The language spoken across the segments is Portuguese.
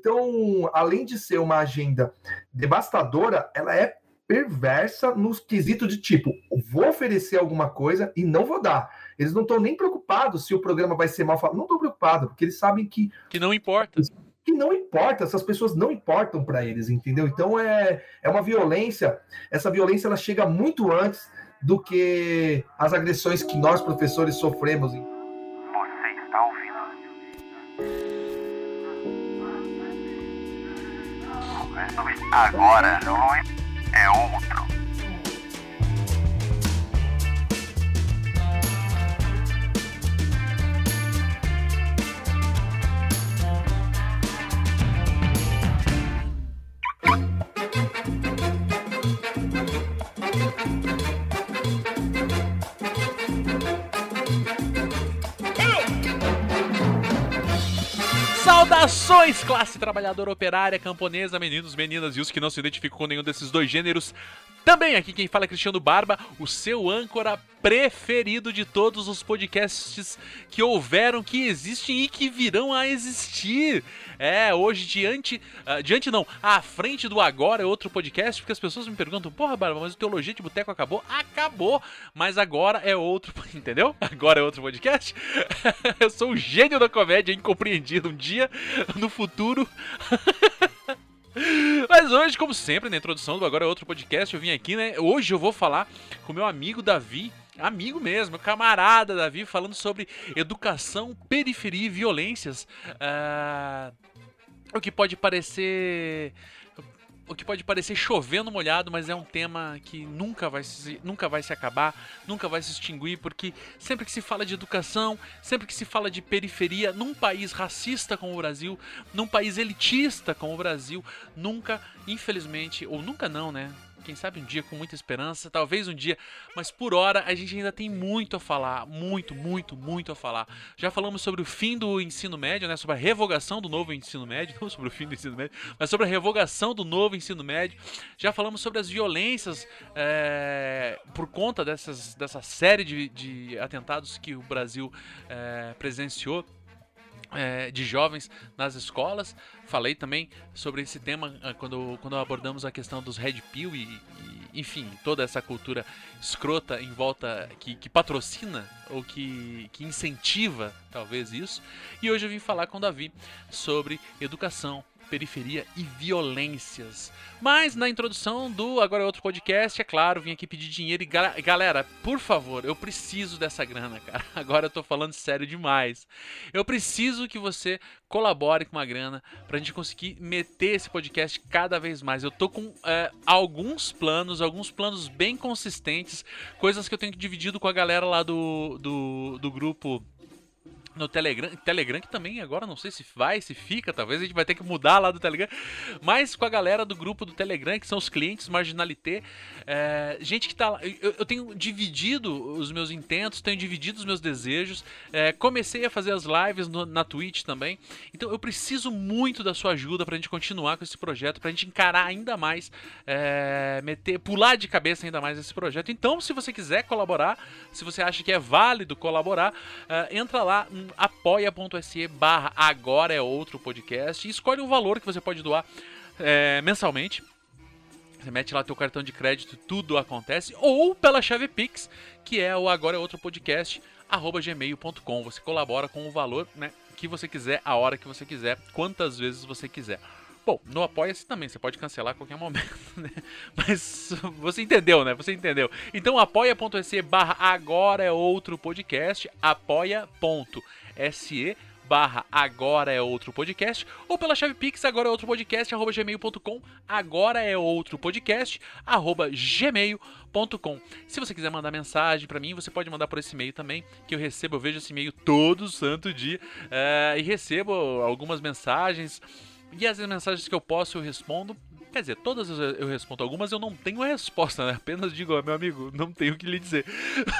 Então, além de ser uma agenda devastadora, ela é perversa nos quesitos de tipo, vou oferecer alguma coisa e não vou dar. Eles não estão nem preocupados se o programa vai ser mal falado. Não estão preocupados, porque eles sabem que. Que não importa. Que não importa, essas pessoas não importam para eles, entendeu? Então é, é uma violência. Essa violência ela chega muito antes do que as agressões que nós, professores, sofremos. Agora é outro. Saudações, classe trabalhadora operária, camponesa, meninos, meninas e os que não se identificam com nenhum desses dois gêneros. Também aqui quem fala é Cristiano Barba, o seu âncora preferido de todos os podcasts que houveram, que existem e que virão a existir. É, hoje diante, uh, diante não, à frente do agora é outro podcast, porque as pessoas me perguntam, porra, Barba, mas o Teologia de Boteco acabou? Acabou, mas agora é outro, entendeu? Agora é outro podcast. Eu sou o gênio da comédia incompreendido um dia no futuro. Mas hoje, como sempre, na introdução do Agora é Outro Podcast, eu vim aqui, né? Hoje eu vou falar com meu amigo Davi, amigo mesmo, camarada Davi, falando sobre educação, periferia e violências. Uh, o que pode parecer o que pode parecer chovendo molhado, mas é um tema que nunca vai, se, nunca vai se acabar, nunca vai se extinguir, porque sempre que se fala de educação, sempre que se fala de periferia, num país racista como o Brasil, num país elitista como o Brasil, nunca, infelizmente, ou nunca não, né? Quem sabe um dia com muita esperança, talvez um dia, mas por hora a gente ainda tem muito a falar, muito, muito, muito a falar. Já falamos sobre o fim do ensino médio, né, sobre a revogação do novo ensino médio, não sobre o fim do ensino médio, mas sobre a revogação do novo ensino médio. Já falamos sobre as violências é, por conta dessas, dessa série de, de atentados que o Brasil é, presenciou é, de jovens nas escolas. Falei também sobre esse tema ah, quando, quando abordamos a questão dos Red Pill e, e enfim, toda essa cultura escrota em volta que, que patrocina ou que, que incentiva talvez isso. E hoje eu vim falar com o Davi sobre educação, periferia e violências. Mas na introdução do Agora é Outro Podcast, é claro, vim aqui pedir dinheiro e galera, por favor, eu preciso dessa grana, cara. Agora eu tô falando sério demais. Eu preciso que você colabore com uma grana pra gente conseguir meter esse podcast cada vez mais. Eu tô com é, alguns planos, alguns planos bem consistentes, coisas que eu tenho dividido com a galera lá do, do, do grupo no Telegram, Telegram que também agora não sei se vai, se fica, talvez a gente vai ter que mudar lá do Telegram, mas com a galera do grupo do Telegram, que são os clientes Marginalité, é, gente que tá lá, eu, eu, tenho dividido os meus intentos, tenho dividido os meus desejos, é, comecei a fazer as lives no, na Twitch também, então eu preciso muito da sua ajuda pra gente continuar com esse projeto, pra gente encarar ainda mais, é, meter, pular de cabeça ainda mais esse projeto, então se você quiser colaborar, se você acha que é válido colaborar, é, entra lá apoia.se barra agora é outro podcast e escolhe um valor que você pode doar é, mensalmente. Você mete lá teu cartão de crédito, tudo acontece. Ou pela chave Pix, que é o agora é outro podcast, arroba gmail.com. Você colabora com o valor né, que você quiser, a hora que você quiser, quantas vezes você quiser. Bom, no Apoia-se também, você pode cancelar a qualquer momento, né? Mas você entendeu, né? Você entendeu. Então apoia.se barra agora é outro podcast, apoia.se barra agora é outro podcast ou pela chave pix agora é outro podcast arroba gmail.com agora é outro podcast arroba gmail.com se você quiser mandar mensagem para mim você pode mandar por esse e-mail também que eu recebo eu vejo esse e-mail todo santo dia é, e recebo algumas mensagens e as mensagens que eu posso eu respondo. Quer dizer, todas eu respondo, algumas eu não tenho resposta, né? Apenas digo, meu amigo, não tenho o que lhe dizer.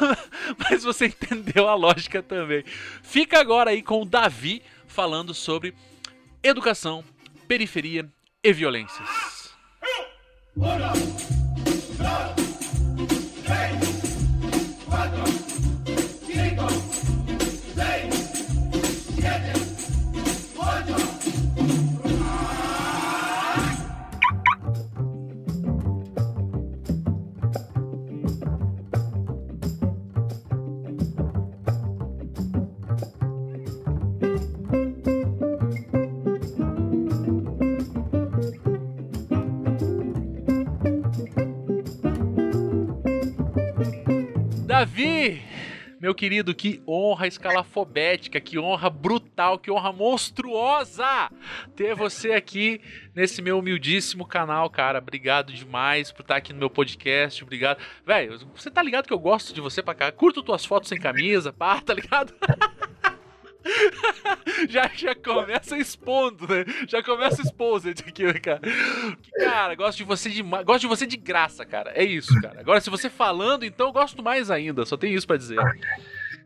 Mas você entendeu a lógica também. Fica agora aí com o Davi falando sobre educação, periferia e violências. Davi, meu querido, que honra escalafobética, que honra brutal, que honra monstruosa ter você aqui nesse meu humildíssimo canal, cara. Obrigado demais por estar aqui no meu podcast. Obrigado. Velho, você tá ligado que eu gosto de você pra cá? Curto tuas fotos sem camisa, pá, tá ligado? já, já começa expondo, né? Já começa exposed aqui, cara. Cara, gosto de você de gosto de você de graça, cara. É isso, cara. Agora, se você falando, então eu gosto mais ainda. Só tem isso para dizer.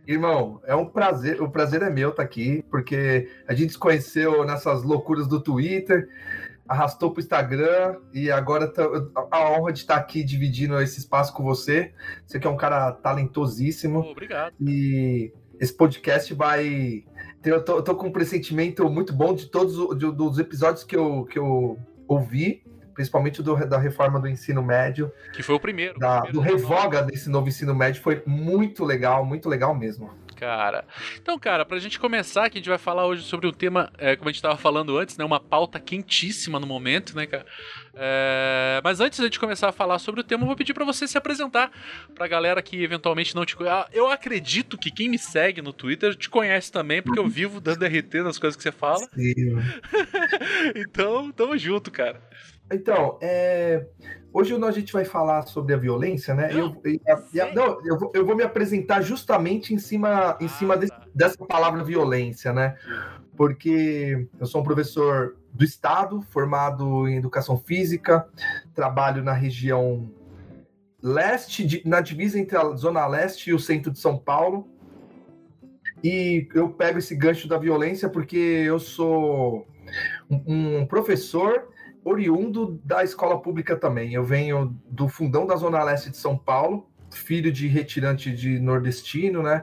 Irmão, é um prazer, o prazer é meu estar tá aqui, porque a gente se conheceu nessas loucuras do Twitter, arrastou para o Instagram e agora tá, a honra de estar aqui dividindo esse espaço com você. Você que é um cara talentosíssimo. Obrigado. E esse podcast vai. Eu tô, eu tô com um pressentimento muito bom de todos de, dos episódios que eu, que eu ouvi, principalmente do, da reforma do ensino médio. Que foi o primeiro. Da, o primeiro do revoga desse novo ensino médio. Foi muito legal, muito legal mesmo cara. Então, cara, pra gente começar, que a gente vai falar hoje sobre o tema, é, como a gente tava falando antes, né? Uma pauta quentíssima no momento, né, cara? É, mas antes de começar a falar sobre o tema, eu vou pedir para você se apresentar pra galera que eventualmente não te conhece. Ah, eu acredito que quem me segue no Twitter te conhece também, porque eu vivo dando RT nas coisas que você fala. Sim. então, tamo junto, cara. Então, é, hoje a gente vai falar sobre a violência, né? Não, eu, não, eu, vou, eu vou me apresentar justamente em cima, em cima ah, desse, tá. dessa palavra violência, né? Porque eu sou um professor do Estado, formado em Educação Física, trabalho na região leste, na divisa entre a Zona Leste e o centro de São Paulo. E eu pego esse gancho da violência porque eu sou um professor oriundo da escola pública também. Eu venho do fundão da Zona Leste de São Paulo, filho de retirante de nordestino, né?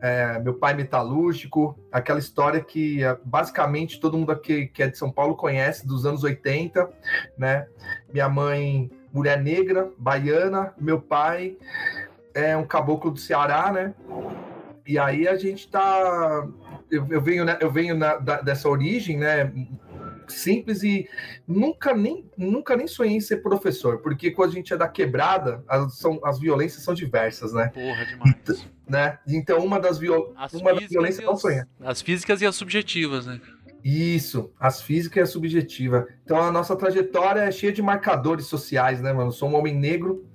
É, meu pai metalúrgico, aquela história que é, basicamente todo mundo aqui que é de São Paulo conhece dos anos 80, né? Minha mãe, mulher negra, baiana, meu pai é um caboclo do Ceará, né? E aí a gente tá. Eu, eu venho, né, eu venho na, da, dessa origem, né? Simples e nunca nem, nunca nem sonhei em ser professor, porque quando a gente é da quebrada, as, são, as violências são diversas, né? Porra, demais. Então, né? Então, uma das, viol... uma das violências não sonha. As físicas e as subjetivas, né? Isso, as físicas e a subjetiva. Então, a nossa trajetória é cheia de marcadores sociais, né, mano? Eu sou um homem negro,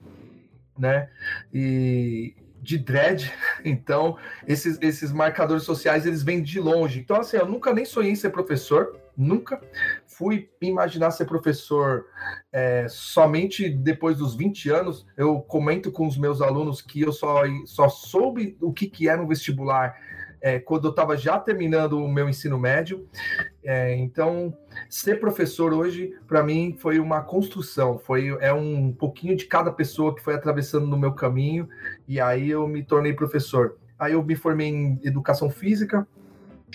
né? E de dread, então esses, esses marcadores sociais eles vêm de longe. Então, assim, eu nunca nem sonhei em ser professor, nunca fui imaginar ser professor é, somente depois dos 20 anos. Eu comento com os meus alunos que eu só, só soube o que, que era um vestibular é, quando eu estava já terminando o meu ensino médio. É, então, ser professor hoje, para mim, foi uma construção, foi é um pouquinho de cada pessoa que foi atravessando no meu caminho, e aí eu me tornei professor. Aí eu me formei em educação física,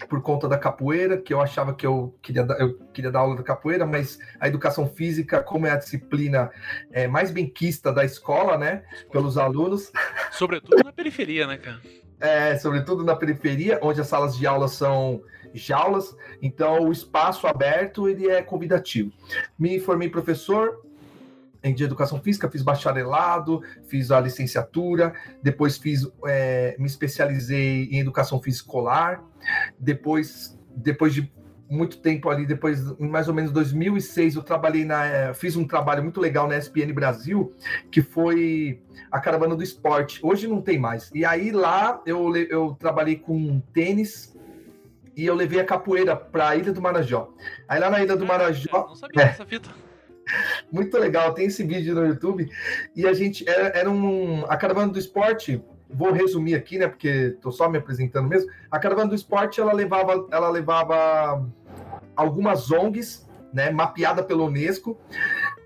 por conta da capoeira, que eu achava que eu queria, eu queria dar aula da capoeira, mas a educação física, como é a disciplina é, mais benquista da escola, né, pelos alunos. Sobretudo na periferia, né, cara? É, sobretudo na periferia, onde as salas de aula são jaulas, então o espaço aberto ele é convidativo. Me formei professor, em de educação física, fiz bacharelado, fiz a licenciatura, depois fiz, é, me especializei em educação física escolar, depois, depois de muito tempo ali, depois, em mais ou menos 2006, eu trabalhei na, é, fiz um trabalho muito legal na ESPN Brasil, que foi a caravana do esporte. Hoje não tem mais. E aí lá eu, eu trabalhei com tênis, e eu levei a capoeira para a Ilha do Marajó. Aí lá na Ilha do Marajó. não sabia é, dessa fita. Muito legal, tem esse vídeo no YouTube. E a gente era, era um. A caravana do esporte, vou resumir aqui, né? Porque tô só me apresentando mesmo. A caravana do esporte ela levava, ela levava algumas ONGs, né? Mapeada pelo Unesco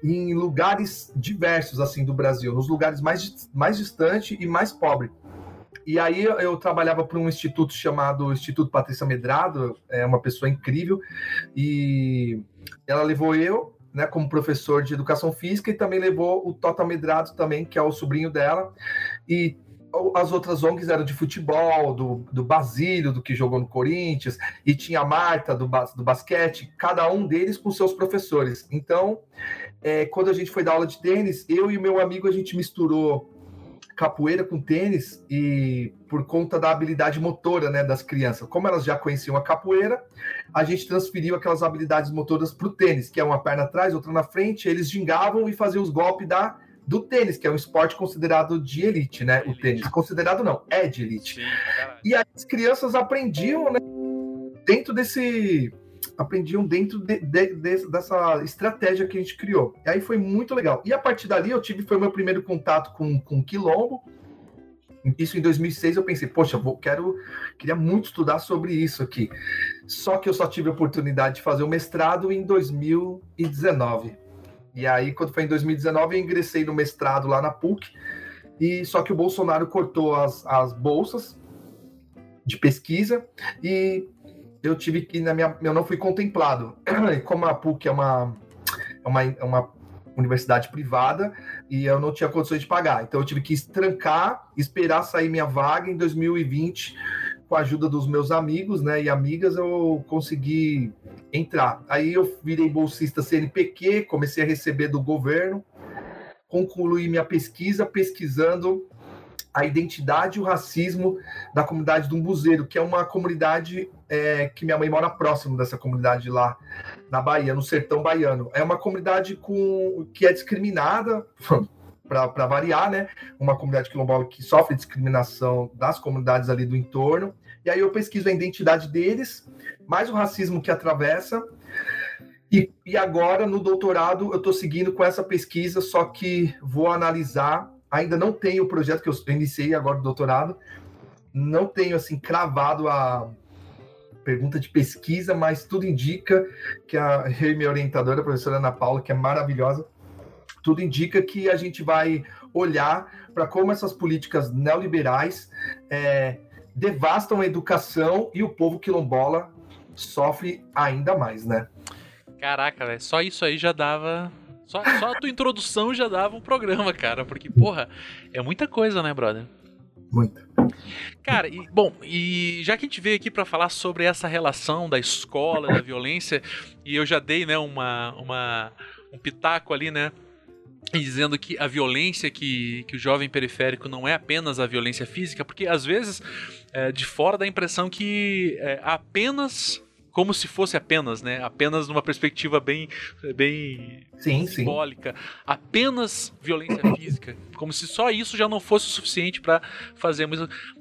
em lugares diversos assim do Brasil, nos lugares mais, mais distantes e mais pobres. E aí eu trabalhava para um instituto chamado Instituto Patrícia Medrado, é uma pessoa incrível, e ela levou eu, né, como professor de educação física e também levou o Tota Medrado também, que é o sobrinho dela. E as outras ONGs eram de futebol, do, do Basílio, do que jogou no Corinthians, e tinha a Marta do, do basquete, cada um deles com seus professores. Então, é, quando a gente foi dar aula de tênis, eu e o meu amigo, a gente misturou capoeira com tênis e por conta da habilidade motora né, das crianças. Como elas já conheciam a capoeira, a gente transferiu aquelas habilidades motoras para o tênis, que é uma perna atrás, outra na frente, eles gingavam e faziam os golpes da, do tênis, que é um esporte considerado de elite, né? Elite. O tênis. Considerado não, é de elite. Sim, é e as crianças aprendiam, né? Dentro desse aprendiam dentro de, de, de, dessa estratégia que a gente criou. E aí foi muito legal. E a partir dali eu tive, foi meu primeiro contato com, com Quilombo. Isso em 2006 eu pensei, poxa, vou, quero, queria muito estudar sobre isso aqui. Só que eu só tive a oportunidade de fazer o mestrado em 2019. E aí, quando foi em 2019, eu ingressei no mestrado lá na PUC. E só que o Bolsonaro cortou as, as bolsas de pesquisa e eu tive que na minha, eu não fui contemplado. Como a PUC é uma, é uma, é uma universidade privada e eu não tinha condições de pagar. Então eu tive que trancar, esperar sair minha vaga em 2020. Com a ajuda dos meus amigos né, e amigas, eu consegui entrar. Aí eu virei bolsista CNPq, comecei a receber do governo, concluí minha pesquisa pesquisando a identidade e o racismo da comunidade do Umbuzeiro, que é uma comunidade é, que minha mãe mora próximo dessa comunidade lá na Bahia, no sertão baiano. É uma comunidade com que é discriminada, para variar, né? Uma comunidade quilombola que sofre discriminação das comunidades ali do entorno. E aí eu pesquiso a identidade deles, mais o racismo que atravessa. E, e agora, no doutorado, eu estou seguindo com essa pesquisa, só que vou analisar ainda não tenho o projeto que eu iniciei agora do doutorado, não tenho assim cravado a pergunta de pesquisa, mas tudo indica que a minha orientadora, a professora Ana Paula, que é maravilhosa, tudo indica que a gente vai olhar para como essas políticas neoliberais é, devastam a educação e o povo quilombola sofre ainda mais, né? Caraca, velho, só isso aí já dava só, só a tua introdução já dava um programa, cara. Porque, porra, é muita coisa, né, brother? Muita. Cara, e, bom, e já que a gente veio aqui para falar sobre essa relação da escola, da violência, e eu já dei, né, uma, uma, um pitaco ali, né, dizendo que a violência que, que o jovem periférico não é apenas a violência física, porque às vezes é, de fora dá a impressão que é, apenas como se fosse apenas, né? Apenas numa perspectiva bem, bem sim, simbólica. Sim. Apenas violência física. Como se só isso já não fosse o suficiente para fazer.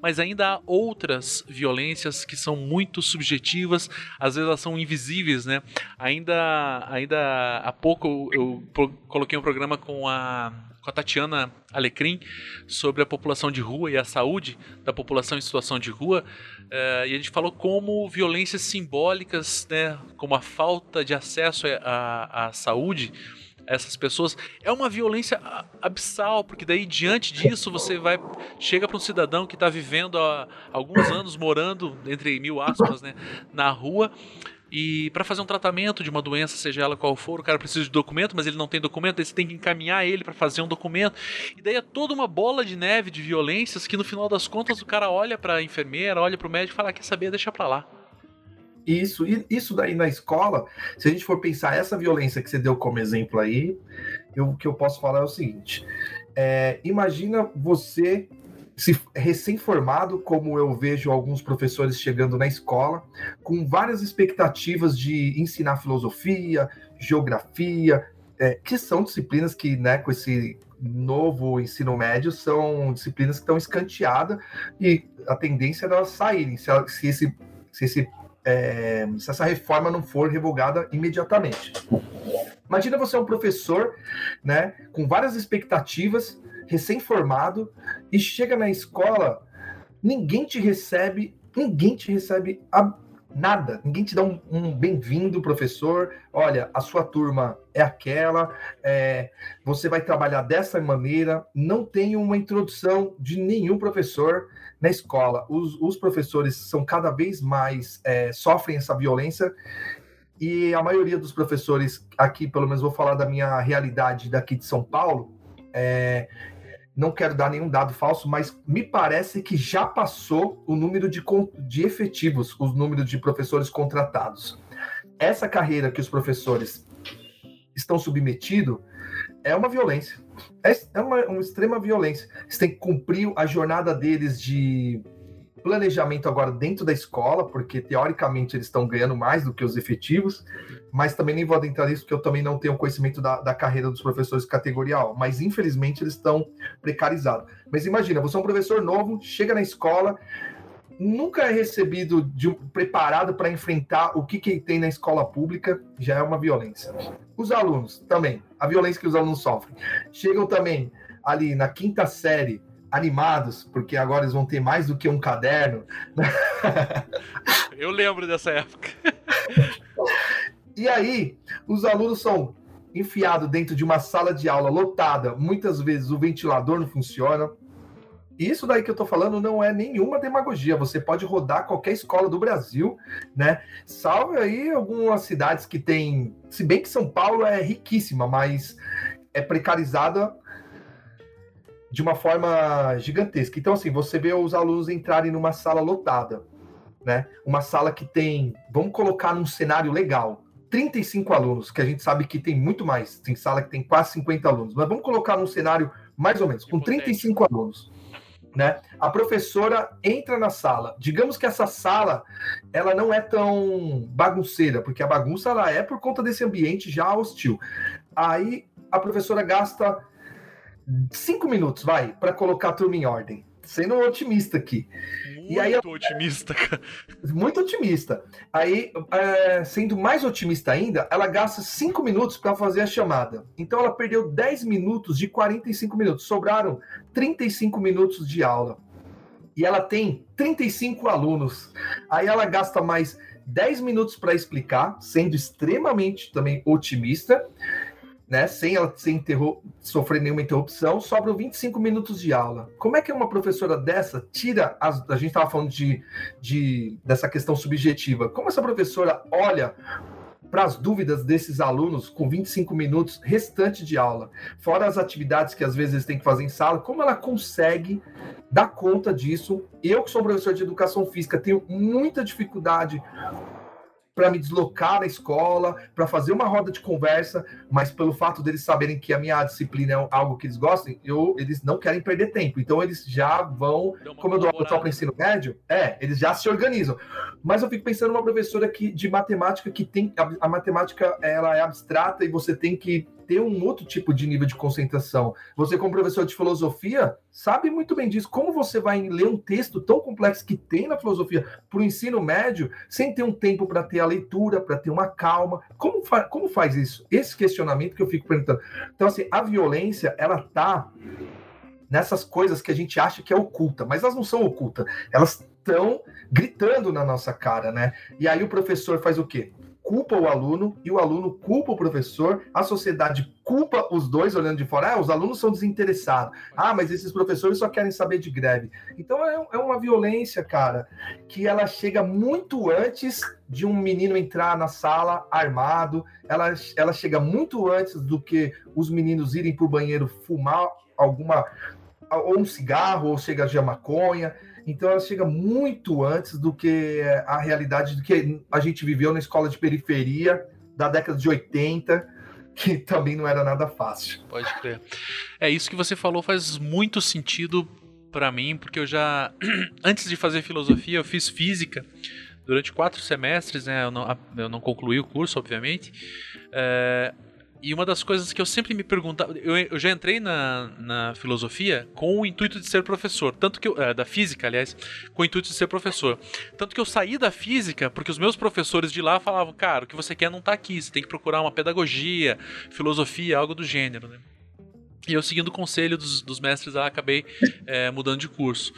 Mas ainda há outras violências que são muito subjetivas, às vezes elas são invisíveis, né? Ainda, ainda há pouco eu coloquei um programa com a com a Tatiana Alecrim sobre a população de rua e a saúde da população em situação de rua. Uh, e a gente falou como violências simbólicas, né, como a falta de acesso à, à saúde, essas pessoas é uma violência abissal, porque daí diante disso você vai chega para um cidadão que está vivendo há alguns anos morando entre mil aspas, né, na rua e para fazer um tratamento de uma doença, seja ela qual for, o cara precisa de documento, mas ele não tem documento, aí você tem que encaminhar ele para fazer um documento. E daí é toda uma bola de neve de violências que no final das contas o cara olha para a enfermeira, olha para o médico e fala: ah, quer saber, deixa para lá. Isso, isso daí na escola, se a gente for pensar essa violência que você deu como exemplo aí, o que eu posso falar é o seguinte: é, imagina você se recém-formado, como eu vejo alguns professores chegando na escola, com várias expectativas de ensinar filosofia, geografia, é, que são disciplinas que, né, com esse novo ensino médio, são disciplinas que estão escanteadas e a tendência é elas saírem, se, se, esse, se, esse, é, se essa reforma não for revogada imediatamente. Imagina você é um professor, né, com várias expectativas, recém-formado, e chega na escola, ninguém te recebe, ninguém te recebe a nada, ninguém te dá um, um bem-vindo, professor. Olha, a sua turma é aquela, é, você vai trabalhar dessa maneira. Não tem uma introdução de nenhum professor na escola. Os, os professores são cada vez mais é, sofrem essa violência. E a maioria dos professores aqui, pelo menos vou falar da minha realidade daqui de São Paulo, é, não quero dar nenhum dado falso, mas me parece que já passou o número de, de efetivos, os números de professores contratados. Essa carreira que os professores estão submetidos é uma violência. É, é uma, uma extrema violência. Você tem que cumprir a jornada deles de planejamento agora dentro da escola, porque teoricamente eles estão ganhando mais do que os efetivos, mas também nem vou adentrar nisso, porque eu também não tenho conhecimento da, da carreira dos professores categoria A, mas infelizmente eles estão precarizados. Mas imagina, você é um professor novo, chega na escola, nunca é recebido de, preparado para enfrentar o que, que tem na escola pública, já é uma violência. Os alunos também, a violência que os alunos sofrem. Chegam também ali na quinta série, animados, porque agora eles vão ter mais do que um caderno. Eu lembro dessa época. e aí, os alunos são enfiados dentro de uma sala de aula lotada, muitas vezes o ventilador não funciona. Isso daí que eu tô falando não é nenhuma demagogia. Você pode rodar qualquer escola do Brasil, né? Salve aí algumas cidades que tem. Se bem que São Paulo é riquíssima, mas é precarizada de uma forma gigantesca. Então, assim, você vê os alunos entrarem numa sala lotada, né? Uma sala que tem, vamos colocar num cenário legal, 35 alunos, que a gente sabe que tem muito mais, tem sala que tem quase 50 alunos, mas vamos colocar num cenário mais ou menos, com 35 alunos. Né? A professora entra na sala. Digamos que essa sala ela não é tão bagunceira, porque a bagunça ela é por conta desse ambiente já hostil. Aí a professora gasta cinco minutos, vai, para colocar a turma em ordem. Sendo otimista aqui. Muito e aí, otimista, cara. Muito otimista. Aí, é, sendo mais otimista ainda, ela gasta cinco minutos para fazer a chamada. Então, ela perdeu 10 minutos de 45 minutos. Sobraram 35 minutos de aula. E ela tem 35 alunos. Aí, ela gasta mais 10 minutos para explicar, sendo extremamente também otimista né, sem ela sofrer nenhuma interrupção, sobram 25 minutos de aula. Como é que uma professora dessa tira as, a gente estava falando de, de dessa questão subjetiva? Como essa professora olha para as dúvidas desses alunos com 25 minutos restante de aula, fora as atividades que às vezes eles têm que fazer em sala, como ela consegue dar conta disso? Eu que sou professor de educação física tenho muita dificuldade para me deslocar na escola, para fazer uma roda de conversa, mas pelo fato deles saberem que a minha disciplina é algo que eles gostem, eu, eles não querem perder tempo. Então eles já vão, como eu dou aula para ensino médio, é, eles já se organizam. Mas eu fico pensando numa professora que, de matemática que tem a, a matemática ela é abstrata e você tem que ter um outro tipo de nível de concentração. Você, como professor de filosofia, sabe muito bem disso. Como você vai ler um texto tão complexo que tem na filosofia para o ensino médio, sem ter um tempo para ter a leitura, para ter uma calma? Como, fa como faz isso? Esse questionamento que eu fico perguntando. Então, assim, a violência, ela tá nessas coisas que a gente acha que é oculta, mas elas não são ocultas. Elas estão gritando na nossa cara, né? E aí o professor faz o quê? Culpa o aluno e o aluno culpa o professor, a sociedade culpa os dois olhando de fora. Ah, os alunos são desinteressados. Ah, mas esses professores só querem saber de greve. Então é, é uma violência, cara, que ela chega muito antes de um menino entrar na sala armado, ela, ela chega muito antes do que os meninos irem para o banheiro fumar alguma ou um cigarro ou chega de maconha. Então ela chega muito antes do que a realidade do que a gente viveu na escola de periferia da década de 80, que também não era nada fácil. Pode crer. É isso que você falou faz muito sentido para mim, porque eu já antes de fazer filosofia, eu fiz física durante quatro semestres, né? Eu não, eu não concluí o curso, obviamente. É, e uma das coisas que eu sempre me perguntava, eu, eu já entrei na, na filosofia com o intuito de ser professor, tanto que eu, é, da física, aliás, com o intuito de ser professor. Tanto que eu saí da física porque os meus professores de lá falavam, cara, o que você quer não tá aqui, você tem que procurar uma pedagogia, filosofia, algo do gênero, né? E eu, seguindo o conselho dos, dos mestres lá, acabei é, mudando de curso.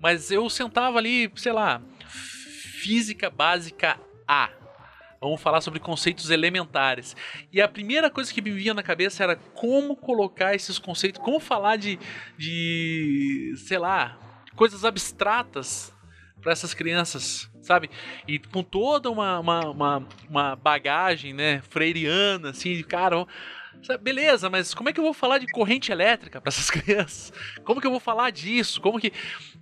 Mas eu sentava ali, sei lá, física básica A Vamos falar sobre conceitos elementares. E a primeira coisa que me vinha na cabeça era como colocar esses conceitos, como falar de, de sei lá, coisas abstratas para essas crianças, sabe? E com toda uma, uma, uma, uma bagagem, né, freiriana, assim, de cara, beleza, mas como é que eu vou falar de corrente elétrica para essas crianças? Como que eu vou falar disso? Como que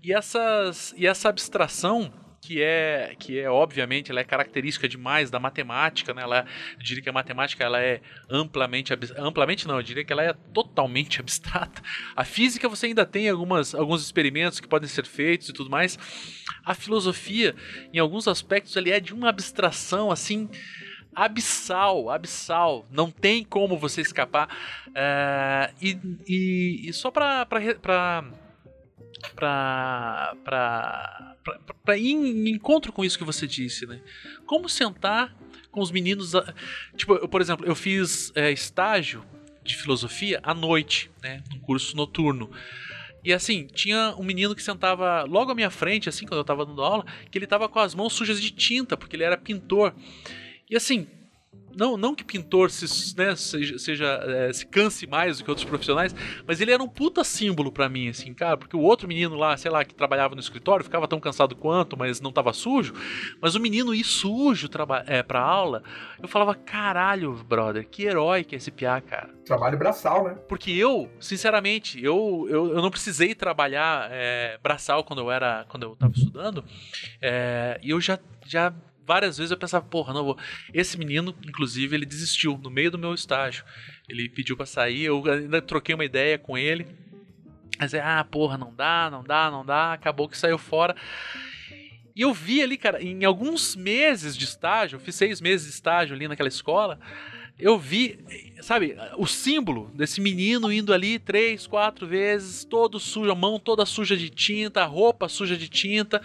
e essas e essa abstração que é que é obviamente ela é característica demais da matemática, né? Ela, eu diria que a matemática ela é amplamente amplamente não, eu diria que ela é totalmente abstrata. A física você ainda tem algumas alguns experimentos que podem ser feitos e tudo mais. A filosofia, em alguns aspectos, ele é de uma abstração assim abissal, abissal. Não tem como você escapar. Uh, e, e, e, só para para ir em encontro com isso que você disse, né? Como sentar com os meninos. Tipo, eu, por exemplo, eu fiz é, estágio de filosofia à noite, né? Um curso noturno. E assim, tinha um menino que sentava logo à minha frente, assim, quando eu tava dando aula, que ele tava com as mãos sujas de tinta, porque ele era pintor. E assim, não, não que pintor se, né, seja, seja é, se canse mais do que outros profissionais, mas ele era um puta símbolo para mim, assim, cara, porque o outro menino lá, sei lá, que trabalhava no escritório, ficava tão cansado quanto, mas não tava sujo, mas o menino ir sujo é, pra aula, eu falava, caralho, brother, que herói que é esse piá, cara. Trabalho braçal, né? Porque eu, sinceramente, eu, eu, eu não precisei trabalhar é, braçal quando eu era, quando eu tava estudando, é, e eu já, já várias vezes eu pensava, porra, não vou. Esse menino, inclusive, ele desistiu no meio do meu estágio. Ele pediu para sair, eu ainda troquei uma ideia com ele. Mas é, ah, porra, não dá, não dá, não dá. Acabou que saiu fora. E eu vi ali, cara, em alguns meses de estágio, eu fiz seis meses de estágio ali naquela escola eu vi, sabe, o símbolo desse menino indo ali três, quatro vezes, todo sujo, a mão toda suja de tinta, a roupa suja de tinta,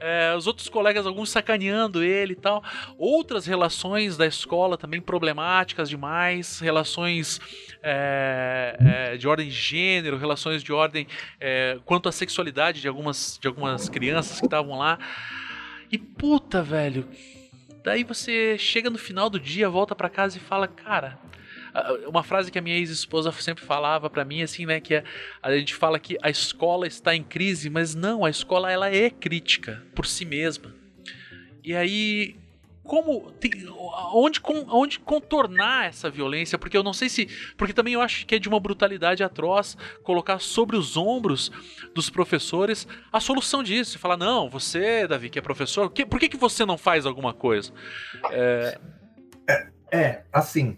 é, os outros colegas, alguns sacaneando ele e tal. Outras relações da escola também problemáticas demais, relações é, é, de ordem de gênero, relações de ordem quanto à sexualidade de algumas, de algumas crianças que estavam lá. E puta, velho Daí você chega no final do dia, volta para casa e fala, cara, uma frase que a minha ex-esposa sempre falava para mim assim, né, que é, a gente fala que a escola está em crise, mas não, a escola ela é crítica por si mesma. E aí como tem, onde, onde contornar essa violência, porque eu não sei se, porque também eu acho que é de uma brutalidade atroz colocar sobre os ombros dos professores a solução disso, falar não, você, Davi, que é professor, que, por que, que você não faz alguma coisa? É... é, é assim,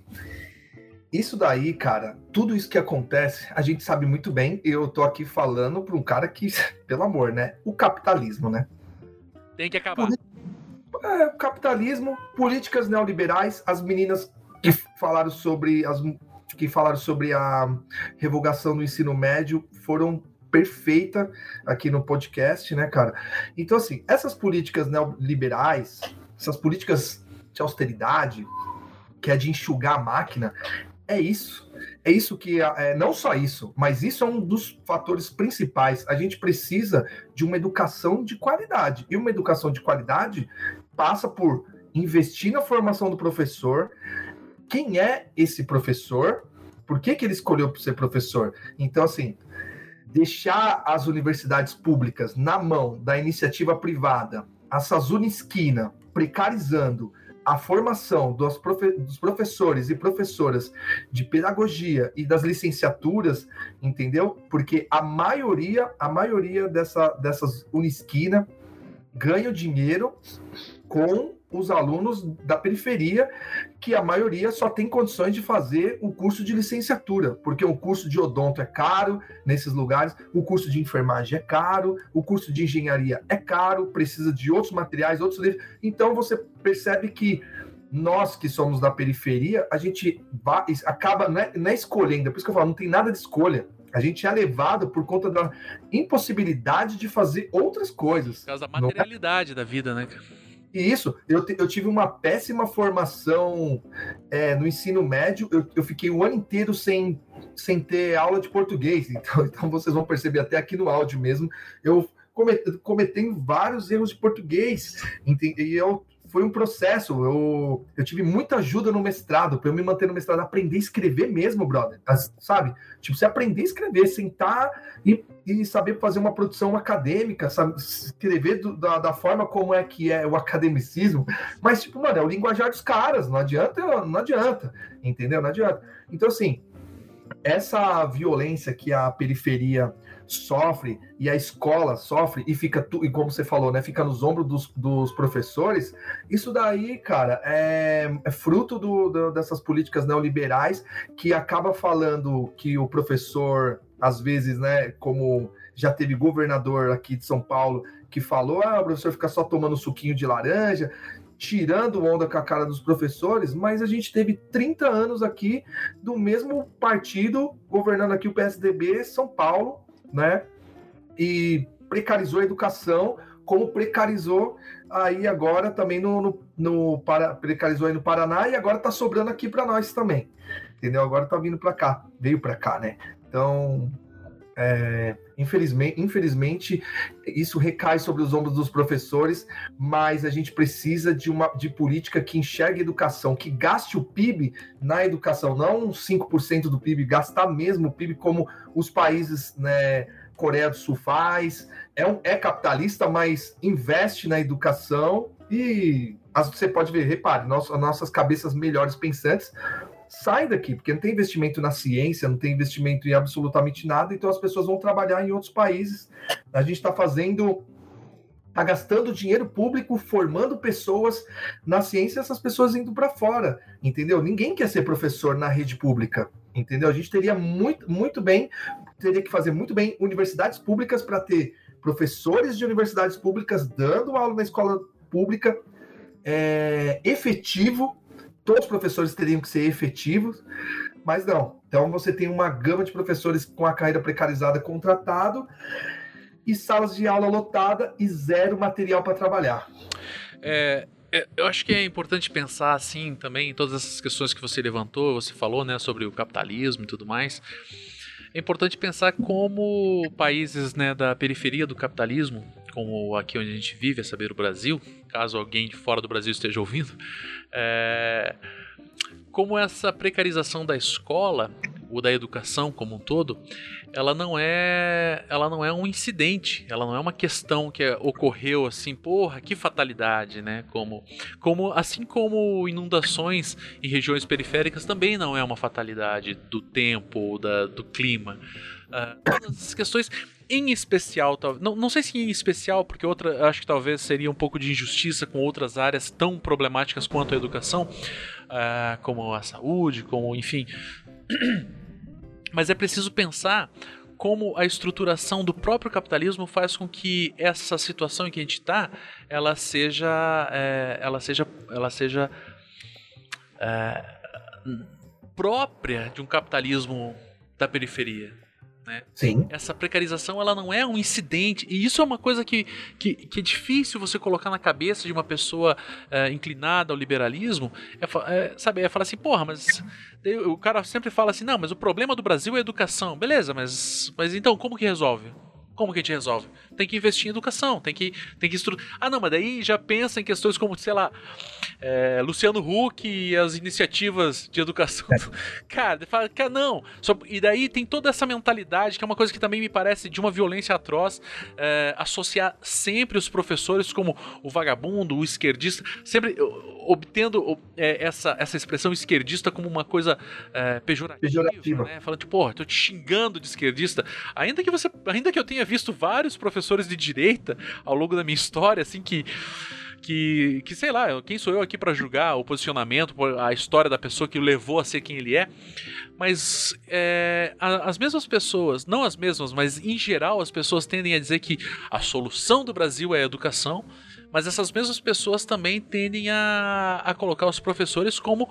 isso daí, cara, tudo isso que acontece, a gente sabe muito bem. Eu tô aqui falando para um cara que, pelo amor, né? O capitalismo, né? Tem que acabar. Por é, capitalismo, políticas neoliberais, as meninas que falaram sobre as que falaram sobre a revogação do ensino médio foram perfeita aqui no podcast, né, cara? Então, assim, essas políticas neoliberais, essas políticas de austeridade, que é de enxugar a máquina, é isso. É isso que. É, não só isso, mas isso é um dos fatores principais. A gente precisa de uma educação de qualidade. E uma educação de qualidade passa por investir na formação do professor. Quem é esse professor? Por que, que ele escolheu ser professor? Então, assim, deixar as universidades públicas na mão da iniciativa privada, a Sazuna Esquina, precarizando a formação dos, profe dos, professores e professoras de pedagogia e das licenciaturas, entendeu? Porque a maioria, a maioria dessa, dessas Unisquina ganham dinheiro com os alunos da periferia, que a maioria só tem condições de fazer o curso de licenciatura, porque o curso de odonto é caro nesses lugares, o curso de enfermagem é caro, o curso de engenharia é caro, precisa de outros materiais, outros livros. Então você percebe que nós que somos da periferia, a gente vai, acaba não é, não é escolhendo, por isso que eu falo, não tem nada de escolha. A gente é levado por conta da impossibilidade de fazer outras coisas. Por causa da materialidade é? da vida, né? E isso, eu, eu tive uma péssima formação é, no ensino médio, eu, eu fiquei o ano inteiro sem, sem ter aula de português, então, então vocês vão perceber até aqui no áudio mesmo, eu cometendo vários erros de português, e eu foi um processo. Eu, eu tive muita ajuda no mestrado, para eu me manter no mestrado, aprender a escrever mesmo, brother. Sabe? Tipo, você aprender a escrever, sentar e, e saber fazer uma produção acadêmica, sabe? Escrever do, da, da forma como é que é o academicismo. Mas, tipo, mano, é o linguajar dos caras, não adianta, não adianta, entendeu? Não adianta. Então, assim, essa violência que a periferia sofre e a escola sofre e fica tu, e como você falou, né, fica nos ombros dos, dos professores. Isso daí, cara, é, é fruto do, do, dessas políticas neoliberais que acaba falando que o professor, às vezes, né, como já teve governador aqui de São Paulo que falou: ah, o professor fica só tomando suquinho de laranja, tirando onda com a cara dos professores, mas a gente teve 30 anos aqui do mesmo partido governando aqui o PSDB São Paulo, né? E precarizou a educação, como precarizou aí agora também no, no, no para, precarizou aí no Paraná e agora tá sobrando aqui para nós também. Entendeu? Agora tá vindo para cá, veio para cá, né? Então, é, infelizmente, infelizmente, isso recai sobre os ombros dos professores, mas a gente precisa de uma de política que enxergue educação, que gaste o PIB na educação, não 5% do PIB, gastar mesmo o PIB como os países, né, Coreia do Sul faz, é, um, é capitalista, mas investe na educação e você pode ver, repare, nossas cabeças melhores pensantes sai daqui, porque não tem investimento na ciência, não tem investimento em absolutamente nada, então as pessoas vão trabalhar em outros países. A gente está fazendo está gastando dinheiro público formando pessoas na ciência, essas pessoas indo para fora, entendeu? Ninguém quer ser professor na rede pública, entendeu? A gente teria muito, muito bem, teria que fazer muito bem universidades públicas para ter professores de universidades públicas dando aula na escola pública é, efetivo todos os professores teriam que ser efetivos, mas não. Então você tem uma gama de professores com a carreira precarizada contratado e salas de aula lotada e zero material para trabalhar. É, é, eu acho que é importante pensar assim também em todas essas questões que você levantou, você falou, né, sobre o capitalismo e tudo mais. É importante pensar como países né, da periferia do capitalismo, como aqui onde a gente vive, a saber o Brasil, caso alguém de fora do Brasil esteja ouvindo, é, como essa precarização da escola ou da educação como um todo, ela não é, ela não é um incidente, ela não é uma questão que ocorreu assim, porra, que fatalidade, né? Como, como assim como inundações em regiões periféricas também não é uma fatalidade do tempo ou da, do clima. Uh, todas essas questões em especial, não, não sei se em especial, porque outra acho que talvez seria um pouco de injustiça com outras áreas tão problemáticas quanto a educação, uh, como a saúde, como enfim. Mas é preciso pensar como a estruturação do próprio capitalismo faz com que essa situação em que a gente está, ela seja, é, ela seja, ela seja é, própria de um capitalismo da periferia. Né? Sim. Essa precarização ela não é um incidente e isso é uma coisa que, que, que é difícil você colocar na cabeça de uma pessoa é, inclinada ao liberalismo. É, é, sabe, é falar assim, porra, mas o cara sempre fala assim, não, mas o problema do Brasil é a educação, beleza? Mas, mas então como que resolve? Como que a gente resolve? Tem que investir em educação, tem que, tem que estudar. Ah, não, mas daí já pensa em questões como, sei lá, é, Luciano Huck e as iniciativas de educação. É. Cara, fala, cara, não. Só, e daí tem toda essa mentalidade, que é uma coisa que também me parece de uma violência atroz, é, associar sempre os professores como o vagabundo, o esquerdista, sempre obtendo é, essa, essa expressão esquerdista como uma coisa pejorativa, pejorativa. Né? Falando, tipo, porra, tô te xingando de esquerdista. Ainda que você. Ainda que eu tenha visto vários professores de direita ao longo da minha história, assim, que que, que sei lá, quem sou eu aqui para julgar o posicionamento, a história da pessoa que o levou a ser quem ele é. Mas é, as mesmas pessoas, não as mesmas, mas em geral as pessoas tendem a dizer que a solução do Brasil é a educação, mas essas mesmas pessoas também tendem a, a colocar os professores como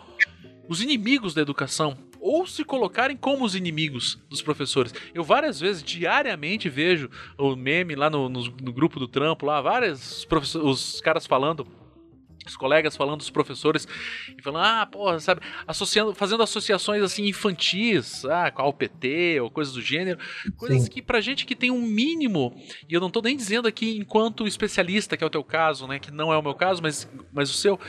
os inimigos da educação ou se colocarem como os inimigos dos professores. Eu várias vezes, diariamente, vejo o meme lá no, no, no grupo do trampo, lá, vários os caras falando os colegas falando dos professores e falando, ah, porra, sabe, associando, fazendo associações assim infantis, ah, com a UPT ou coisas do gênero, coisas Sim. que pra gente que tem um mínimo, e eu não tô nem dizendo aqui enquanto especialista, que é o teu caso, né, que não é o meu caso, mas, mas o seu,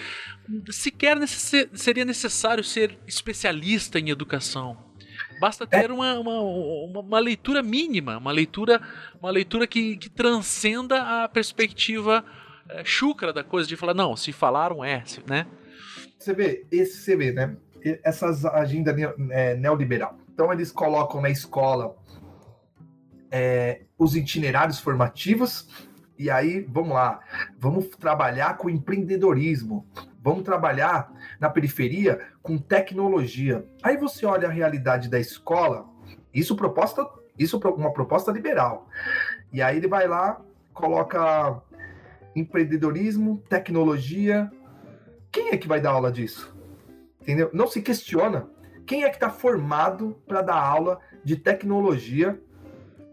sequer necess seria necessário ser especialista em educação. Basta ter uma, uma, uma, leitura mínima, uma leitura, uma leitura que, que transcenda a perspectiva é, chucra da coisa de falar, não, se falaram é, né? Você vê, esse você vê, né? Essas agenda é, neoliberal, Então eles colocam na escola é, os itinerários formativos, e aí, vamos lá, vamos trabalhar com empreendedorismo, vamos trabalhar na periferia com tecnologia. Aí você olha a realidade da escola, isso proposta, isso uma proposta liberal. E aí ele vai lá, coloca empreendedorismo, tecnologia. Quem é que vai dar aula disso? Entendeu? Não se questiona. Quem é que está formado para dar aula de tecnologia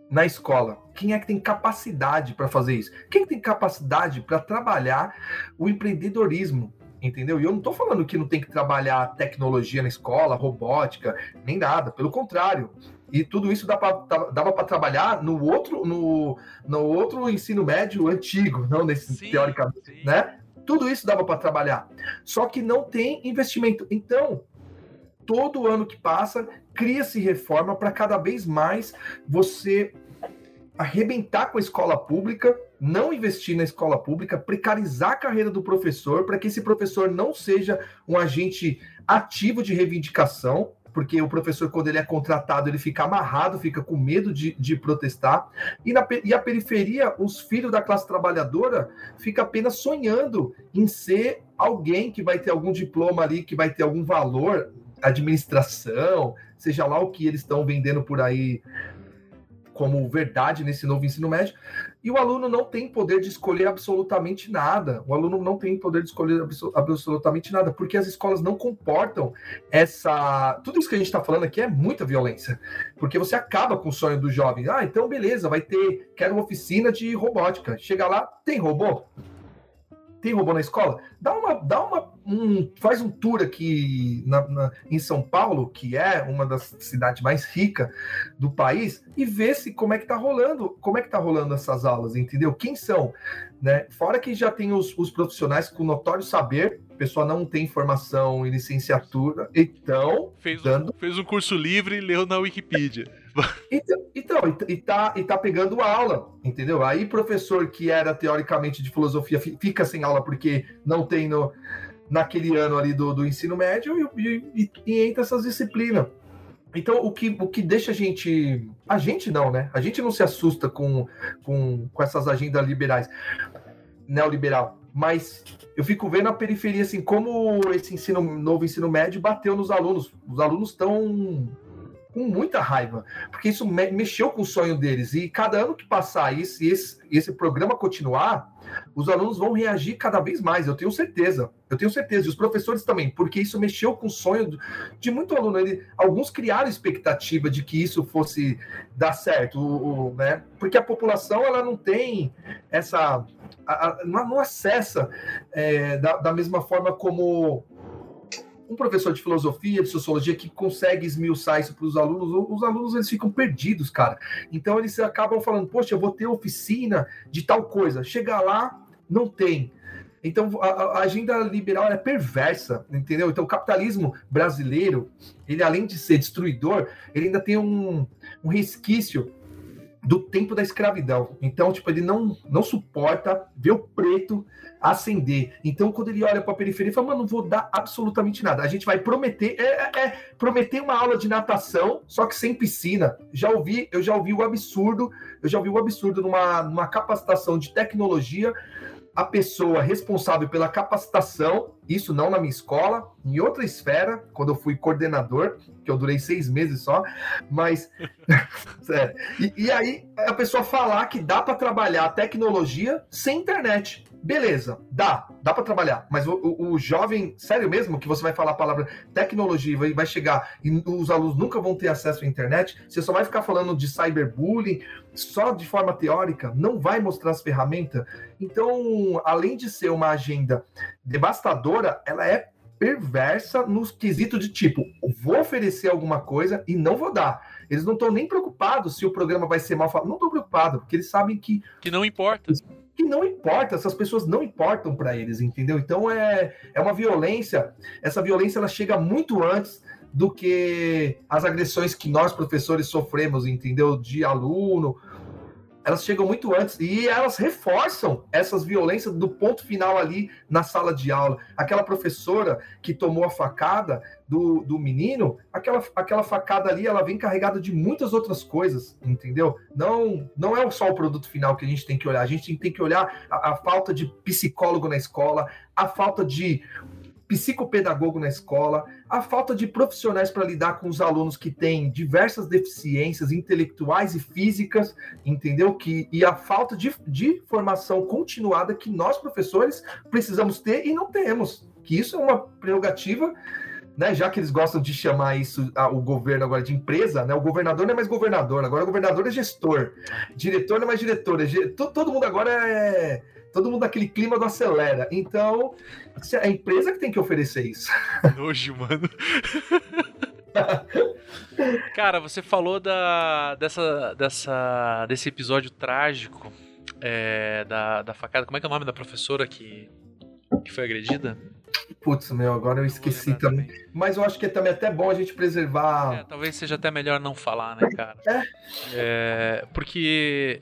na escola? Quem é que tem capacidade para fazer isso? Quem tem capacidade para trabalhar o empreendedorismo? Entendeu? E eu não estou falando que não tem que trabalhar tecnologia na escola, robótica, nem nada. Pelo contrário. E tudo isso pra, dava para trabalhar no outro, no, no outro ensino médio antigo, não nesse sim, teoricamente, sim. né? Tudo isso dava para trabalhar. Só que não tem investimento. Então, todo ano que passa, cria-se reforma para cada vez mais você arrebentar com a escola pública, não investir na escola pública, precarizar a carreira do professor, para que esse professor não seja um agente ativo de reivindicação, porque o professor, quando ele é contratado, ele fica amarrado, fica com medo de, de protestar. E, na, e a periferia, os filhos da classe trabalhadora fica apenas sonhando em ser alguém que vai ter algum diploma ali, que vai ter algum valor, administração, seja lá o que eles estão vendendo por aí como verdade nesse novo ensino médio, e o aluno não tem poder de escolher absolutamente nada. O aluno não tem poder de escolher absolutamente nada, porque as escolas não comportam essa. Tudo isso que a gente está falando aqui é muita violência, porque você acaba com o sonho do jovem. Ah, então beleza, vai ter. Quero uma oficina de robótica. Chega lá, tem robô? Tem robô na escola? Dá uma, dá uma, um, faz um tour aqui na, na, em São Paulo, que é uma das cidades mais ricas do país, e vê se como é que tá rolando, como é que tá rolando essas aulas, entendeu? Quem são, né? Fora que já tem os, os profissionais com notório saber, pessoa não tem formação e licenciatura, então fez, dando... fez um curso livre e leu na Wikipedia. Então, então e, tá, e tá pegando aula, entendeu? Aí professor que era teoricamente de filosofia fica sem aula porque não tem no, naquele ano ali do, do ensino médio e, e, e entra essas disciplinas. Então, o que, o que deixa a gente. A gente não, né? A gente não se assusta com, com, com essas agendas liberais, neoliberal. Mas eu fico vendo a periferia, assim, como esse ensino novo ensino médio bateu nos alunos. Os alunos estão com muita raiva, porque isso me mexeu com o sonho deles. E cada ano que passar e esse, esse programa continuar, os alunos vão reagir cada vez mais, eu tenho certeza. Eu tenho certeza, e os professores também, porque isso mexeu com o sonho de muito aluno. Ele, alguns criaram expectativa de que isso fosse dar certo, o, o, né? porque a população ela não tem essa. A, a, não acessa é, da, da mesma forma como um professor de filosofia, de sociologia que consegue esmiuçar isso para os alunos, os alunos eles ficam perdidos, cara. Então eles acabam falando, poxa, eu vou ter oficina de tal coisa. Chega lá, não tem. Então a, a agenda liberal é perversa, entendeu? Então o capitalismo brasileiro, ele além de ser destruidor, ele ainda tem um, um resquício do tempo da escravidão. Então, tipo, ele não, não suporta ver o preto ascender. Então, quando ele olha para a periferia, ele fala, mano, não vou dar absolutamente nada. A gente vai prometer, é, é, é, prometer uma aula de natação, só que sem piscina. Já ouvi, eu já ouvi o absurdo, eu já ouvi o absurdo numa, numa capacitação de tecnologia, a pessoa responsável pela capacitação, isso não na minha escola, em outra esfera, quando eu fui coordenador, que eu durei seis meses só, mas. sério. E, e aí a pessoa falar que dá para trabalhar tecnologia sem internet. Beleza, dá, dá para trabalhar, mas o, o, o, jovem, sério mesmo, que você vai falar a palavra tecnologia e vai chegar e os alunos nunca vão ter acesso à internet, você só vai ficar falando de cyberbullying só de forma teórica, não vai mostrar as ferramentas. Então, além de ser uma agenda devastadora, ela é perversa nos quesitos de tipo, vou oferecer alguma coisa e não vou dar. Eles não estão nem preocupados se o programa vai ser mal falado. Não estão preocupados, porque eles sabem que. Que não importa que não importa, essas pessoas não importam para eles, entendeu? Então é, é uma violência, essa violência ela chega muito antes do que as agressões que nós professores sofremos, entendeu? De aluno. Elas chegam muito antes e elas reforçam essas violências do ponto final ali na sala de aula. Aquela professora que tomou a facada do, do menino, aquela, aquela facada ali, ela vem carregada de muitas outras coisas, entendeu? Não, não é só o produto final que a gente tem que olhar, a gente tem que olhar a, a falta de psicólogo na escola, a falta de psicopedagogo na escola, a falta de profissionais para lidar com os alunos que têm diversas deficiências intelectuais e físicas, entendeu? Que, e a falta de, de formação continuada que nós, professores, precisamos ter e não temos. Que isso é uma prerrogativa né, já que eles gostam de chamar isso o governo agora de empresa, né? O governador não é mais governador, agora o governador é gestor, diretor não é mais diretor, é, todo mundo agora é todo mundo naquele clima do acelera. Então, é a empresa que tem que oferecer isso. Nojo, mano. Cara, você falou da, dessa, dessa, desse episódio trágico é, da, da facada. Como é que é o nome da professora que, que foi agredida? Putz, meu, agora eu esqueci também. também. Mas eu acho que é também até bom a gente preservar. É, talvez seja até melhor não falar, né, cara? É. é porque.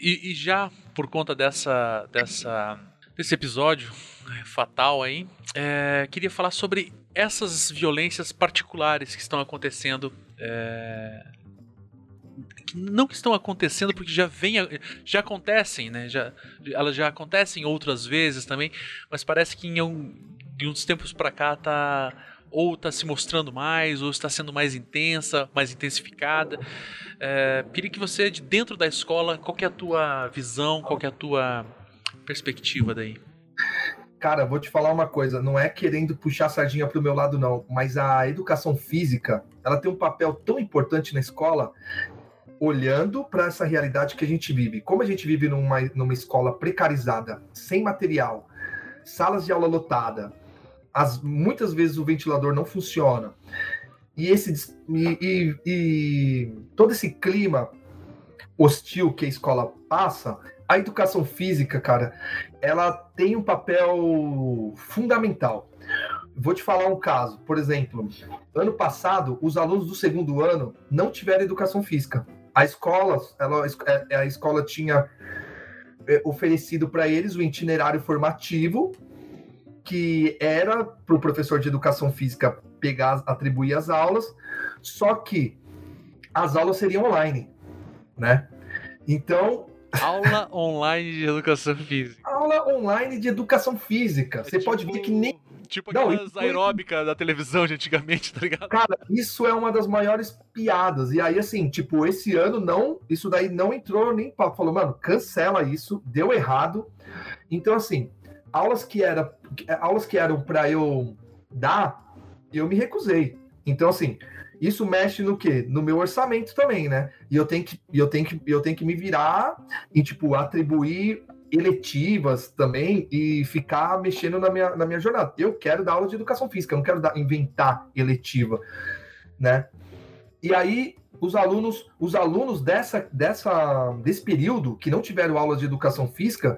E, e, já por conta dessa, dessa, desse episódio fatal aí, é, queria falar sobre essas violências particulares que estão acontecendo. É, não que estão acontecendo porque já vem já acontecem né já elas já acontecem outras vezes também mas parece que em um, de uns tempos para cá tá ou está se mostrando mais, ou está sendo mais intensa, mais intensificada. É, queria que você, de dentro da escola, qual é a tua visão, qual é a tua perspectiva daí? Cara, vou te falar uma coisa, não é querendo puxar a sardinha para o meu lado, não, mas a educação física, ela tem um papel tão importante na escola, olhando para essa realidade que a gente vive. Como a gente vive numa, numa escola precarizada, sem material, salas de aula lotada, as, muitas vezes o ventilador não funciona. E, esse, e, e, e todo esse clima hostil que a escola passa, a educação física, cara, ela tem um papel fundamental. Vou te falar um caso. Por exemplo, ano passado, os alunos do segundo ano não tiveram educação física. A escola, ela, é, a escola tinha é, oferecido para eles o itinerário formativo que era para o professor de educação física pegar, atribuir as aulas, só que as aulas seriam online, né? Então. Aula online de educação física. Aula online de educação física. É Você tipo... pode ver que nem. Tipo aquelas Não, aeróbicas da televisão de antigamente, tá ligado? Cara, isso é uma das maiores piadas. E aí, assim, tipo, esse ano não. Isso daí não entrou nem papo. Falou, mano, cancela isso, deu errado. Então, assim, aulas que, era, aulas que eram para eu dar, eu me recusei. Então, assim, isso mexe no quê? No meu orçamento também, né? E eu tenho que, eu tenho que, eu tenho que me virar e, tipo, atribuir eletivas também e ficar mexendo na minha, na minha jornada. Eu quero dar aula de educação física, eu não quero dar, inventar eletiva, né? E aí, os alunos, os alunos dessa, dessa, desse período que não tiveram aulas de educação física,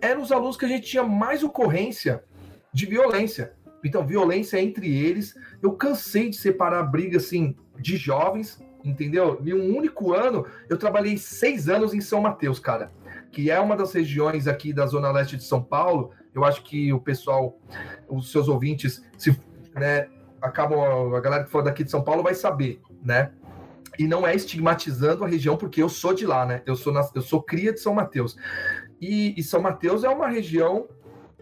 eram os alunos que a gente tinha mais ocorrência de violência. Então, violência entre eles. Eu cansei de separar briga assim de jovens, entendeu? Em um único ano, eu trabalhei seis anos em São Mateus, cara, que é uma das regiões aqui da zona leste de São Paulo. Eu acho que o pessoal, os seus ouvintes, se, né, acabam a galera que for daqui de São Paulo vai saber, né? E não é estigmatizando a região porque eu sou de lá, né? Eu sou na, eu sou cria de São Mateus. E, e São Mateus é uma região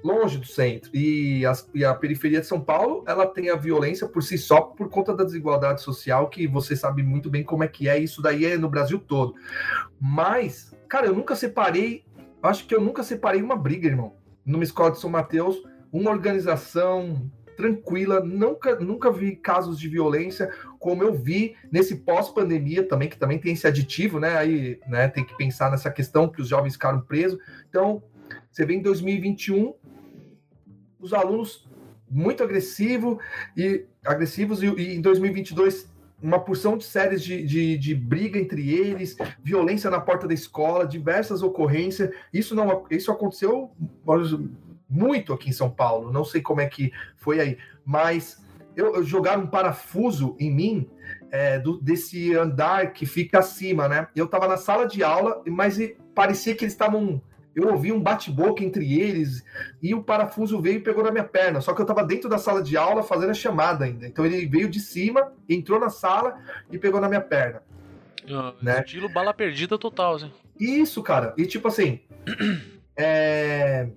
longe do centro. E, as, e, a periferia de São Paulo, ela tem a violência por si só por conta da desigualdade social, que você sabe muito bem como é que é. Isso daí é no Brasil todo. Mas, cara, eu nunca separei, acho que eu nunca separei uma briga, irmão. Numa escola de São Mateus, uma organização tranquila, nunca, nunca vi casos de violência como eu vi nesse pós-pandemia também, que também tem esse aditivo, né? Aí, né, tem que pensar nessa questão que os jovens ficaram presos. Então, você vê em 2021 os alunos muito agressivo e agressivos e, e em 2022 uma porção de séries de, de, de, briga entre eles, violência na porta da escola, diversas ocorrências. Isso não isso aconteceu muito aqui em São Paulo. Não sei como é que foi aí, mas eu, eu jogar um parafuso em mim é, do, desse andar que fica acima, né? Eu tava na sala de aula, mas parecia que eles estavam. Eu ouvi um bate-boca entre eles e o parafuso veio e pegou na minha perna. Só que eu tava dentro da sala de aula fazendo a chamada ainda. Então ele veio de cima, entrou na sala e pegou na minha perna. Ah, né? Estilo bala perdida total, assim. Isso, cara. E tipo assim. é...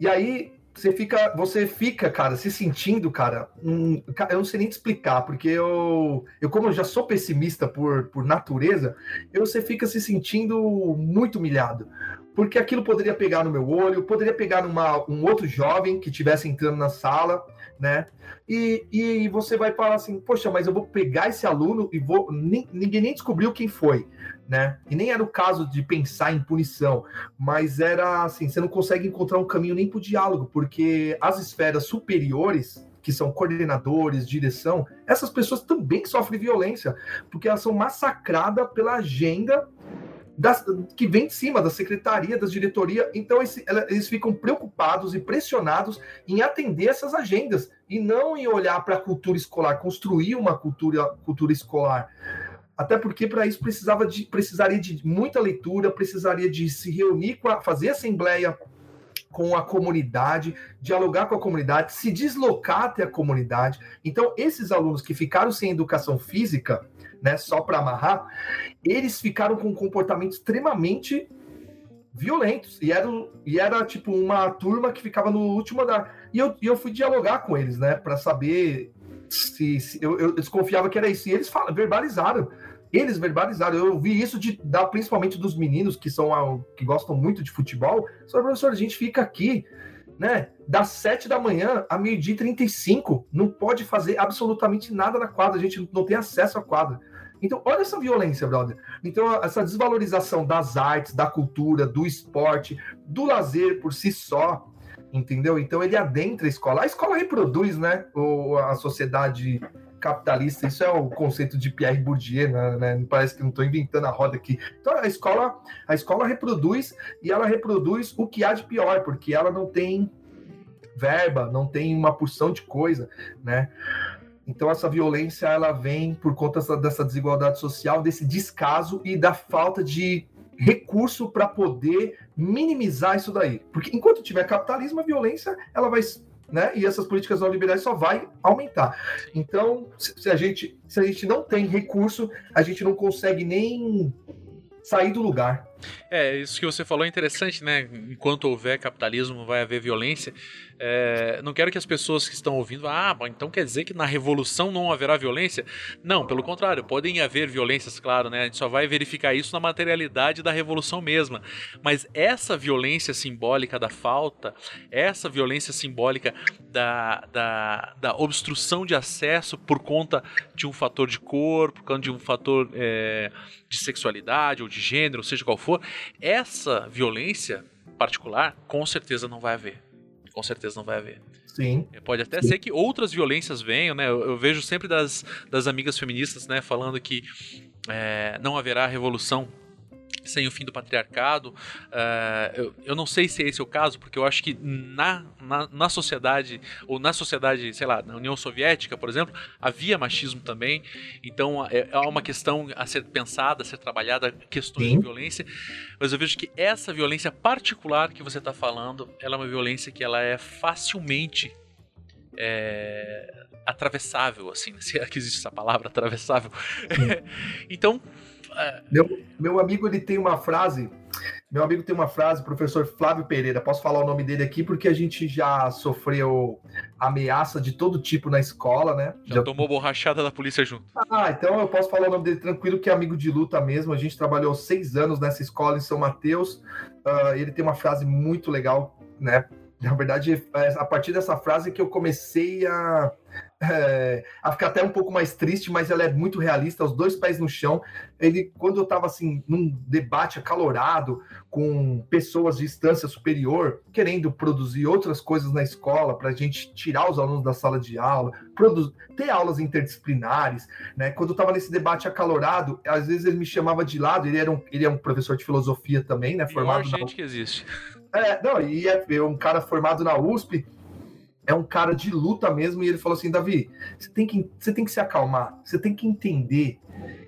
E aí, você fica, você fica, cara, se sentindo, cara, um, eu não sei nem te explicar, porque eu, eu como eu já sou pessimista por, por natureza, eu, você fica se sentindo muito humilhado, porque aquilo poderia pegar no meu olho, poderia pegar numa um outro jovem que estivesse entrando na sala, né? E, e você vai falar assim, poxa, mas eu vou pegar esse aluno e vou. Ninguém nem descobriu quem foi né? E nem era o caso de pensar em punição, mas era assim, você não consegue encontrar um caminho nem para o diálogo, porque as esferas superiores, que são coordenadores, direção, essas pessoas também sofrem violência, porque elas são massacradas pela agenda das, que vem de cima da secretaria, das diretoria. Então, esse, eles ficam preocupados e pressionados em atender essas agendas e não em olhar para a cultura escolar, construir uma cultura, cultura escolar. Até porque para isso precisava de, precisaria de muita leitura, precisaria de se reunir, a, fazer assembleia com a comunidade, dialogar com a comunidade, se deslocar até a comunidade. Então, esses alunos que ficaram sem educação física, né, só para amarrar, eles ficaram com um comportamento extremamente violentos. E era, e era tipo uma turma que ficava no último andar. E eu, e eu fui dialogar com eles, né, para saber se, se eu, eu, desconfiava que era isso. E eles falam, verbalizaram eles verbalizaram. Eu vi isso de principalmente dos meninos que são que gostam muito de futebol. Só professor, a gente fica aqui, né? Das 7 da manhã a meio-dia e 35, não pode fazer absolutamente nada na quadra, a gente não tem acesso à quadra. Então, olha essa violência, brother. Então, essa desvalorização das artes, da cultura, do esporte, do lazer por si só, entendeu? Então, ele adentra a escola. A escola reproduz, né, a sociedade capitalista, isso é o conceito de Pierre Bourdieu, né? né parece que não estou inventando a roda aqui. Então a escola, a escola reproduz e ela reproduz o que há de pior, porque ela não tem verba, não tem uma porção de coisa, né? Então essa violência ela vem por conta dessa desigualdade social, desse descaso e da falta de recurso para poder minimizar isso daí. Porque enquanto tiver capitalismo, a violência ela vai né? E essas políticas neoliberais só vai aumentar. Então, se a gente se a gente não tem recurso, a gente não consegue nem sair do lugar. É, isso que você falou é interessante, né? Enquanto houver capitalismo, vai haver violência. É, não quero que as pessoas que estão ouvindo, ah, então quer dizer que na revolução não haverá violência? Não, pelo contrário, podem haver violências, claro, né? A gente só vai verificar isso na materialidade da revolução mesma. Mas essa violência simbólica da falta, essa violência simbólica da, da, da obstrução de acesso por conta de um fator de cor, por conta de um fator é, de sexualidade ou de gênero, seja qual for, essa violência particular com certeza não vai haver com certeza não vai haver. Sim. É, pode até Sim. ser que outras violências venham, né? Eu, eu, vejo sempre das, das amigas feministas, né, falando que é, não haverá revolução sem o fim do patriarcado. Uh, eu, eu, não sei se esse é o caso, porque eu acho que na, na, na, sociedade, ou na sociedade, sei lá, na União Soviética, por exemplo, havia machismo também. Então é, é uma questão a ser pensada, a ser trabalhada, questões Sim. de violência. Mas eu vejo que essa violência particular que você está falando, ela é uma violência que ela é facilmente é, atravessável, assim, se é que existe essa palavra, atravessável. então, é. Meu, meu amigo ele tem uma frase. Meu amigo tem uma frase, professor Flávio Pereira. Posso falar o nome dele aqui porque a gente já sofreu ameaça de todo tipo na escola, né? Já, já... tomou borrachada da polícia junto. Ah, então eu posso falar o nome dele tranquilo, que é amigo de luta mesmo. A gente trabalhou seis anos nessa escola em São Mateus. Uh, ele tem uma frase muito legal, né? Na verdade, é a partir dessa frase que eu comecei a é, a ficar até um pouco mais triste, mas ela é muito realista, os dois pés no chão. Ele, quando eu estava assim num debate acalorado com pessoas de instância superior, querendo produzir outras coisas na escola para a gente tirar os alunos da sala de aula, ter aulas interdisciplinares, né? Quando eu estava nesse debate acalorado, às vezes ele me chamava de lado. Ele era um, ele é um professor de filosofia também, né? Formado Pior gente na... que existe. É, não, e é, é um cara formado na USP é um cara de luta mesmo, e ele falou assim: Davi, você tem que, você tem que se acalmar, você tem que entender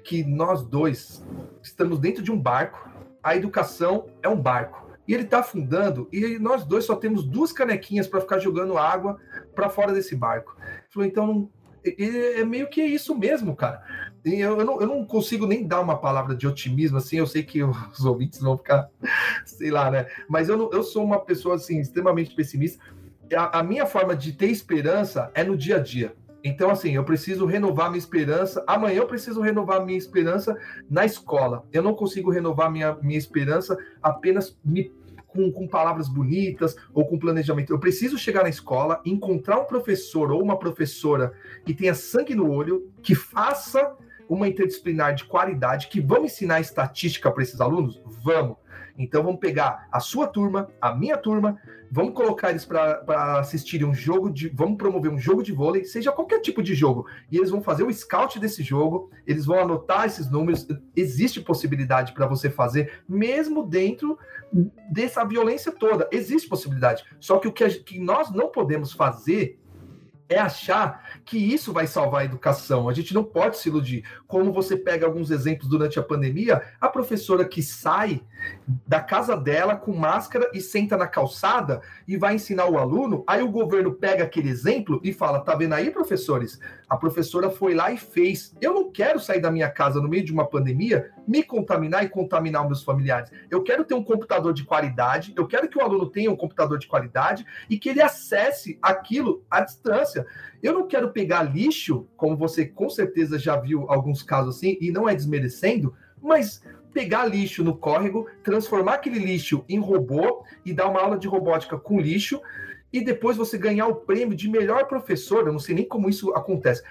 que nós dois estamos dentro de um barco, a educação é um barco. E ele está afundando, e nós dois só temos duas canequinhas para ficar jogando água para fora desse barco. Ele falou, então é meio que isso mesmo, cara. Eu, eu, não, eu não consigo nem dar uma palavra de otimismo, assim, eu sei que os ouvintes vão ficar, sei lá, né? Mas eu, não, eu sou uma pessoa, assim, extremamente pessimista. A, a minha forma de ter esperança é no dia a dia. Então, assim, eu preciso renovar minha esperança. Amanhã eu preciso renovar minha esperança na escola. Eu não consigo renovar minha, minha esperança apenas me com, com, palavras bonitas ou com planejamento. Eu preciso chegar na escola, encontrar um professor ou uma professora que tenha sangue no olho, que faça uma interdisciplinar de qualidade, que vão ensinar estatística para esses alunos? Vamos. Então vamos pegar a sua turma, a minha turma, vamos colocar eles para assistirem um jogo de. Vamos promover um jogo de vôlei, seja qualquer tipo de jogo. E eles vão fazer o scout desse jogo, eles vão anotar esses números. Existe possibilidade para você fazer, mesmo dentro dessa violência toda. Existe possibilidade. Só que o que, a, que nós não podemos fazer é achar que isso vai salvar a educação. A gente não pode se iludir. Como você pega alguns exemplos durante a pandemia, a professora que sai da casa dela com máscara e senta na calçada e vai ensinar o aluno, aí o governo pega aquele exemplo e fala: tá vendo aí, professores? A professora foi lá e fez. Eu não quero sair da minha casa no meio de uma pandemia, me contaminar e contaminar meus familiares. Eu quero ter um computador de qualidade, eu quero que o aluno tenha um computador de qualidade e que ele acesse aquilo à distância. Eu não quero pegar lixo, como você com certeza já viu alguns casos assim, e não é desmerecendo, mas pegar lixo no córrego, transformar aquele lixo em robô e dar uma aula de robótica com lixo, e depois você ganhar o prêmio de melhor professor. Eu não sei nem como isso acontece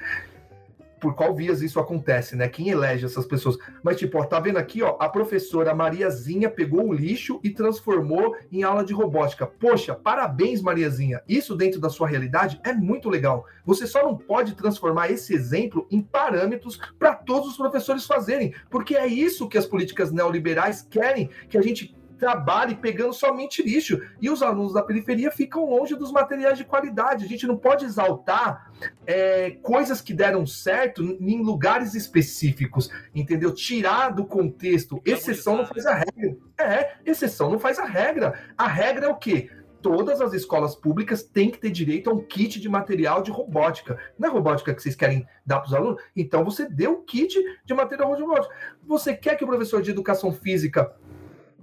por qual vias isso acontece, né? Quem elege essas pessoas. Mas, tipo, ó, tá vendo aqui, ó, a professora Mariazinha pegou o lixo e transformou em aula de robótica. Poxa, parabéns, Mariazinha. Isso dentro da sua realidade é muito legal. Você só não pode transformar esse exemplo em parâmetros para todos os professores fazerem, porque é isso que as políticas neoliberais querem que a gente trabalhe pegando somente lixo. E os alunos da periferia ficam longe dos materiais de qualidade. A gente não pode exaltar é, coisas que deram certo em lugares específicos, entendeu? Tirar do contexto. Exceção não faz a regra. É, exceção não faz a regra. A regra é o quê? todas as escolas públicas têm que ter direito a um kit de material de robótica. Não é robótica que vocês querem dar para os alunos? Então você dê um kit de material de robótica. Você quer que o professor de educação física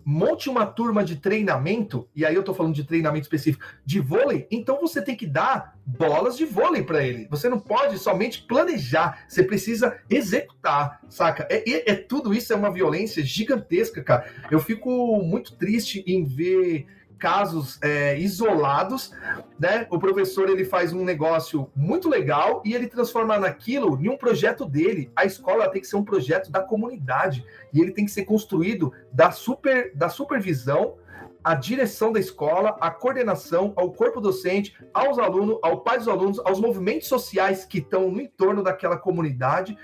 monte uma turma de treinamento, e aí eu tô falando de treinamento específico, de vôlei, então você tem que dar bolas de vôlei para ele. Você não pode somente planejar, você precisa executar, saca? É, é, é, tudo isso é uma violência gigantesca, cara. Eu fico muito triste em ver casos é, isolados, né? O professor ele faz um negócio muito legal e ele transforma naquilo em um projeto dele. A escola tem que ser um projeto da comunidade e ele tem que ser construído da super da supervisão a direção da escola, a coordenação, ao corpo docente, aos alunos, ao pai dos alunos, aos movimentos sociais que estão no entorno daquela comunidade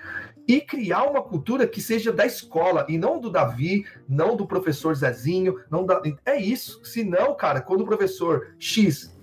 e criar uma cultura que seja da escola e não do Davi, não do professor Zezinho, não da... é isso. Senão, cara, quando o professor X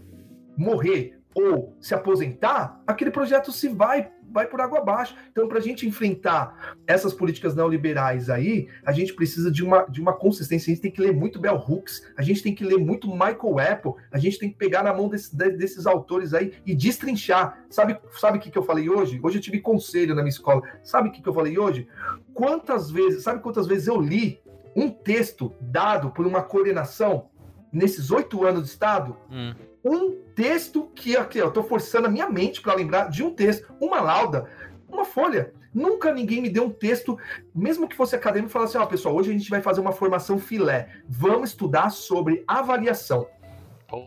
morrer ou se aposentar, aquele projeto se vai vai por água abaixo. Então, para a gente enfrentar essas políticas neoliberais aí, a gente precisa de uma, de uma consistência. A gente tem que ler muito Bell Hooks, a gente tem que ler muito Michael Apple, a gente tem que pegar na mão desse, desses autores aí e destrinchar. Sabe o sabe que, que eu falei hoje? Hoje eu tive conselho na minha escola. Sabe o que, que eu falei hoje? Quantas vezes, sabe quantas vezes eu li um texto dado por uma coordenação nesses oito anos de Estado? Hum um texto que aqui, eu estou forçando a minha mente para lembrar de um texto, uma lauda, uma folha. Nunca ninguém me deu um texto, mesmo que fosse acadêmico, falasse: Ó, oh, pessoal, hoje a gente vai fazer uma formação filé. Vamos estudar sobre avaliação.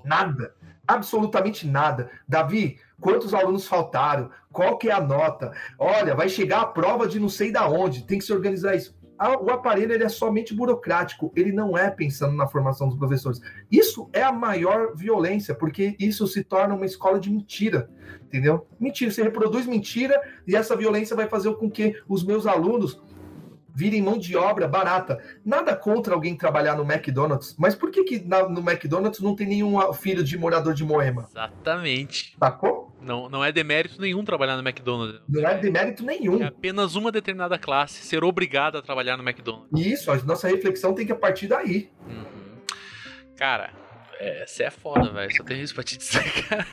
Nada. Absolutamente nada. Davi, quantos alunos faltaram? Qual que é a nota? Olha, vai chegar a prova de não sei da onde. Tem que se organizar isso o aparelho ele é somente burocrático, ele não é pensando na formação dos professores. Isso é a maior violência, porque isso se torna uma escola de mentira, entendeu? Mentira, você reproduz mentira e essa violência vai fazer com que os meus alunos virem mão de obra barata. Nada contra alguém trabalhar no McDonald's, mas por que, que na, no McDonald's não tem nenhum filho de morador de Moema? Exatamente. Sacou? Não, não é demérito nenhum trabalhar no McDonald's. Não é demérito nenhum. É apenas uma determinada classe ser obrigada a trabalhar no McDonald's. Isso, a nossa reflexão tem que partir daí. Uhum. Cara, é, você é foda, velho. Só tem isso pra te dizer, cara.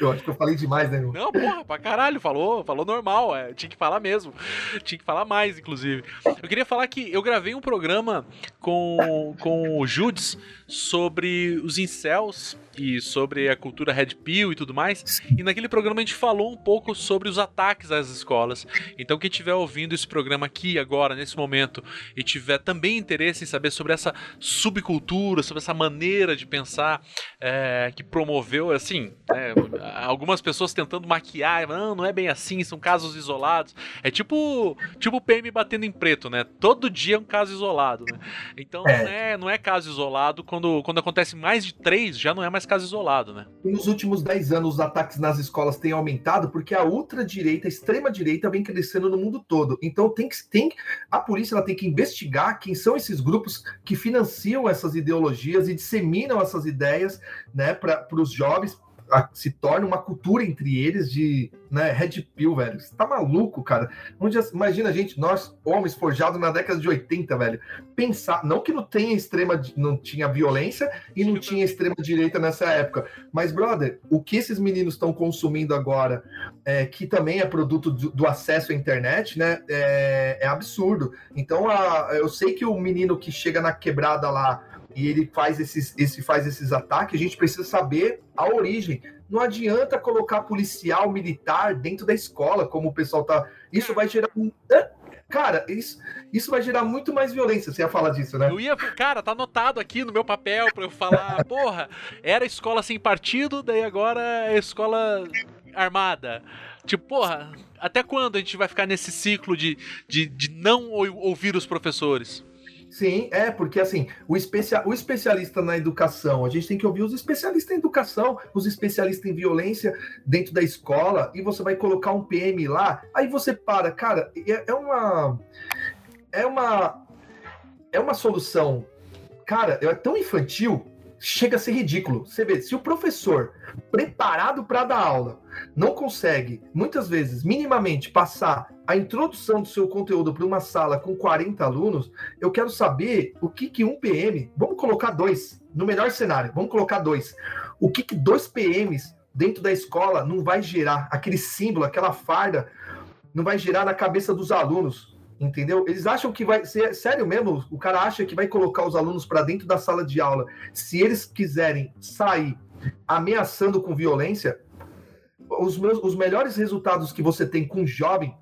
Eu acho que eu falei demais, né, meu? Não, porra, pra caralho. Falou, falou normal. É, tinha que falar mesmo. Tinha que falar mais, inclusive. Eu queria falar que eu gravei um programa com, com o Judes sobre os incels e sobre a cultura Red Pill e tudo mais. E naquele programa a gente falou um pouco sobre os ataques às escolas. Então quem estiver ouvindo esse programa aqui agora, nesse momento, e tiver também interesse em saber sobre essa subcultura, sobre essa maneira de pensar é, que promoveu, assim, é, algumas pessoas tentando maquiar, não, não é bem assim, são casos isolados. É tipo tipo o PM batendo em preto, né? Todo dia é um caso isolado, né? Então é. não é, não é caso isolado quando, quando acontece mais de três, já não é mais caso isolado, né? Nos últimos 10 anos, os ataques nas escolas têm aumentado porque a ultradireita, a extrema-direita vem crescendo no mundo todo. Então tem que tem a polícia ela tem que investigar quem são esses grupos que financiam essas ideologias e disseminam essas ideias né, para os jovens, se torna uma cultura entre eles de né, Red Pill, velho. Você tá maluco, cara? Onde, imagina a gente, nós, homens forjados na década de 80, velho, pensar, não que não tenha extrema, não tinha violência e não tinha extrema direita nessa época, mas, brother, o que esses meninos estão consumindo agora, é, que também é produto do, do acesso à internet, né, é, é absurdo. Então, a, eu sei que o menino que chega na quebrada lá, e ele faz esses, esse, faz esses ataques, a gente precisa saber a origem. Não adianta colocar policial militar dentro da escola, como o pessoal tá. Isso vai gerar. Cara, isso, isso vai gerar muito mais violência. Você ia falar disso, né? Eu ia, cara, tá anotado aqui no meu papel para eu falar, porra, era escola sem partido, daí agora é escola armada. Tipo, porra, até quando a gente vai ficar nesse ciclo de, de, de não ouvir os professores? Sim, é, porque assim, o, especia, o especialista na educação, a gente tem que ouvir os especialistas em educação, os especialistas em violência dentro da escola, e você vai colocar um PM lá, aí você para, cara, é, é uma. É uma. É uma solução, cara, é tão infantil chega a ser ridículo. Você vê, se o professor preparado para dar aula não consegue, muitas vezes, minimamente passar a introdução do seu conteúdo para uma sala com 40 alunos, eu quero saber o que, que um PM, vamos colocar dois, no melhor cenário, vamos colocar dois. O que, que dois PMs dentro da escola não vai gerar aquele símbolo, aquela farda, não vai gerar na cabeça dos alunos entendeu? Eles acham que vai ser sério mesmo. O cara acha que vai colocar os alunos para dentro da sala de aula. Se eles quiserem sair ameaçando com violência, os, meus, os melhores resultados que você tem com jovem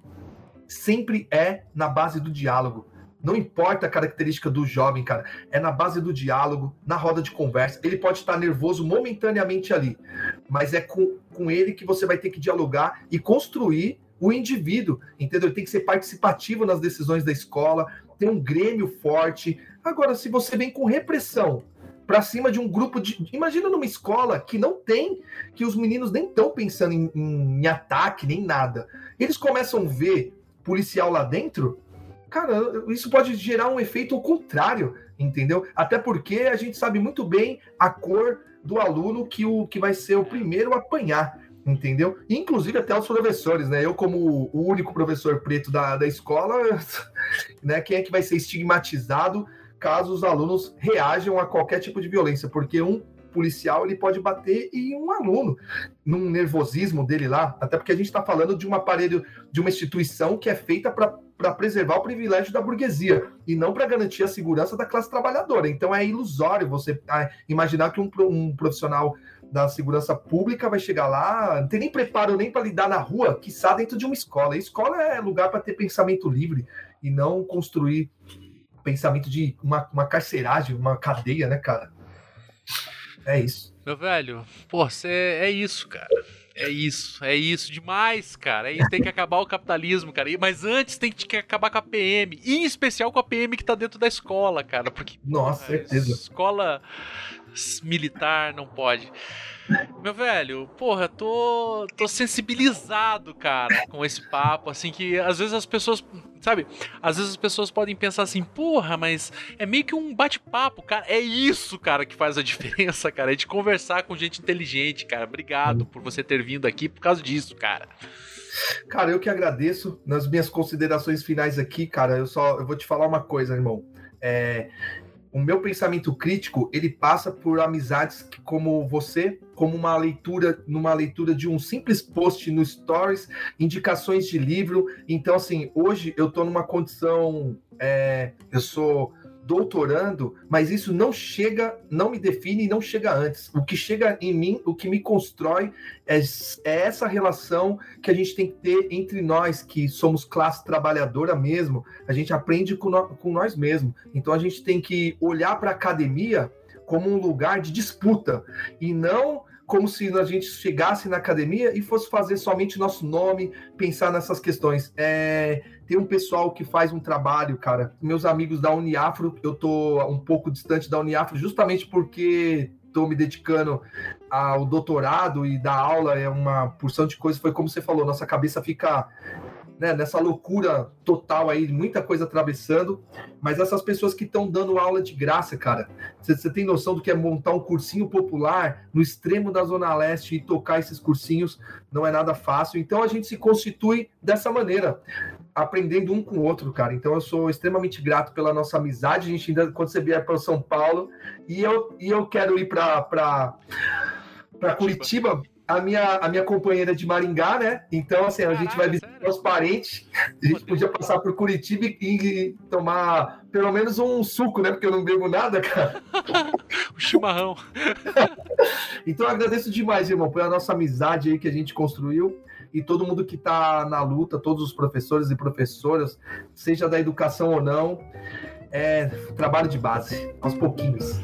sempre é na base do diálogo. Não importa a característica do jovem, cara. É na base do diálogo, na roda de conversa. Ele pode estar nervoso momentaneamente ali, mas é com, com ele que você vai ter que dialogar e construir o indivíduo, entendeu? Ele tem que ser participativo nas decisões da escola, ter um grêmio forte. Agora, se você vem com repressão para cima de um grupo de. Imagina numa escola que não tem, que os meninos nem estão pensando em, em, em ataque, nem nada. Eles começam a ver policial lá dentro, cara, isso pode gerar um efeito contrário, entendeu? Até porque a gente sabe muito bem a cor do aluno que, o, que vai ser o primeiro a apanhar entendeu? Inclusive até os professores, né? Eu, como o único professor preto da, da escola, né? Quem é que vai ser estigmatizado caso os alunos reajam a qualquer tipo de violência? Porque um policial ele pode bater em um aluno num nervosismo dele lá, até porque a gente está falando de um aparelho, de uma instituição que é feita para preservar o privilégio da burguesia e não para garantir a segurança da classe trabalhadora. Então é ilusório você ah, imaginar que um, um profissional da segurança pública vai chegar lá, não tem nem preparo nem para lidar na rua, que está dentro de uma escola. A escola é lugar para ter pensamento livre e não construir pensamento de uma, uma carceragem, uma cadeia, né, cara? É isso. Meu velho, pô, você é isso, cara. É isso, é isso demais, cara. É isso, tem que acabar o capitalismo, cara. Mas antes tem que acabar com a PM. E em especial com a PM que tá dentro da escola, cara. Porque. Nossa, certeza. Escola militar, não pode. Meu velho, porra, tô, tô sensibilizado, cara, com esse papo, assim, que às vezes as pessoas, sabe, às vezes as pessoas podem pensar assim, porra, mas é meio que um bate-papo, cara, é isso, cara, que faz a diferença, cara, é de conversar com gente inteligente, cara, obrigado por você ter vindo aqui por causa disso, cara. Cara, eu que agradeço nas minhas considerações finais aqui, cara, eu só, eu vou te falar uma coisa, irmão, é, o meu pensamento crítico ele passa por amizades que, como você, como uma leitura, numa leitura de um simples post no Stories, indicações de livro. Então, assim, hoje eu estou numa condição, é, eu sou doutorando, mas isso não chega, não me define e não chega antes. O que chega em mim, o que me constrói é, é essa relação que a gente tem que ter entre nós, que somos classe trabalhadora mesmo. A gente aprende com, no, com nós mesmos. Então a gente tem que olhar para a academia como um lugar de disputa e não como se a gente chegasse na academia e fosse fazer somente nosso nome, pensar nessas questões. É, tem um pessoal que faz um trabalho, cara. Meus amigos da Uniafro, eu tô um pouco distante da Uniafro justamente porque estou me dedicando ao doutorado e da aula é uma porção de coisas. Foi como você falou, nossa cabeça fica né, nessa loucura total aí, muita coisa atravessando, mas essas pessoas que estão dando aula de graça, cara, você tem noção do que é montar um cursinho popular no extremo da Zona Leste e tocar esses cursinhos não é nada fácil, então a gente se constitui dessa maneira, aprendendo um com o outro, cara. Então eu sou extremamente grato pela nossa amizade, a gente ainda, quando você vier para São Paulo, e eu, e eu quero ir para Curitiba a minha, a minha companheira de Maringá, né? Então, assim, a gente vai visitar os parentes. A gente podia passar por Curitiba e, e, tomar pelo menos um suco, né? Porque eu não bebo nada, cara. o chimarrão. então, eu agradeço demais, irmão, pela nossa amizade aí que a gente construiu e todo mundo que está na luta, todos os professores e professoras, seja da educação ou não, é trabalho de base, aos pouquinhos.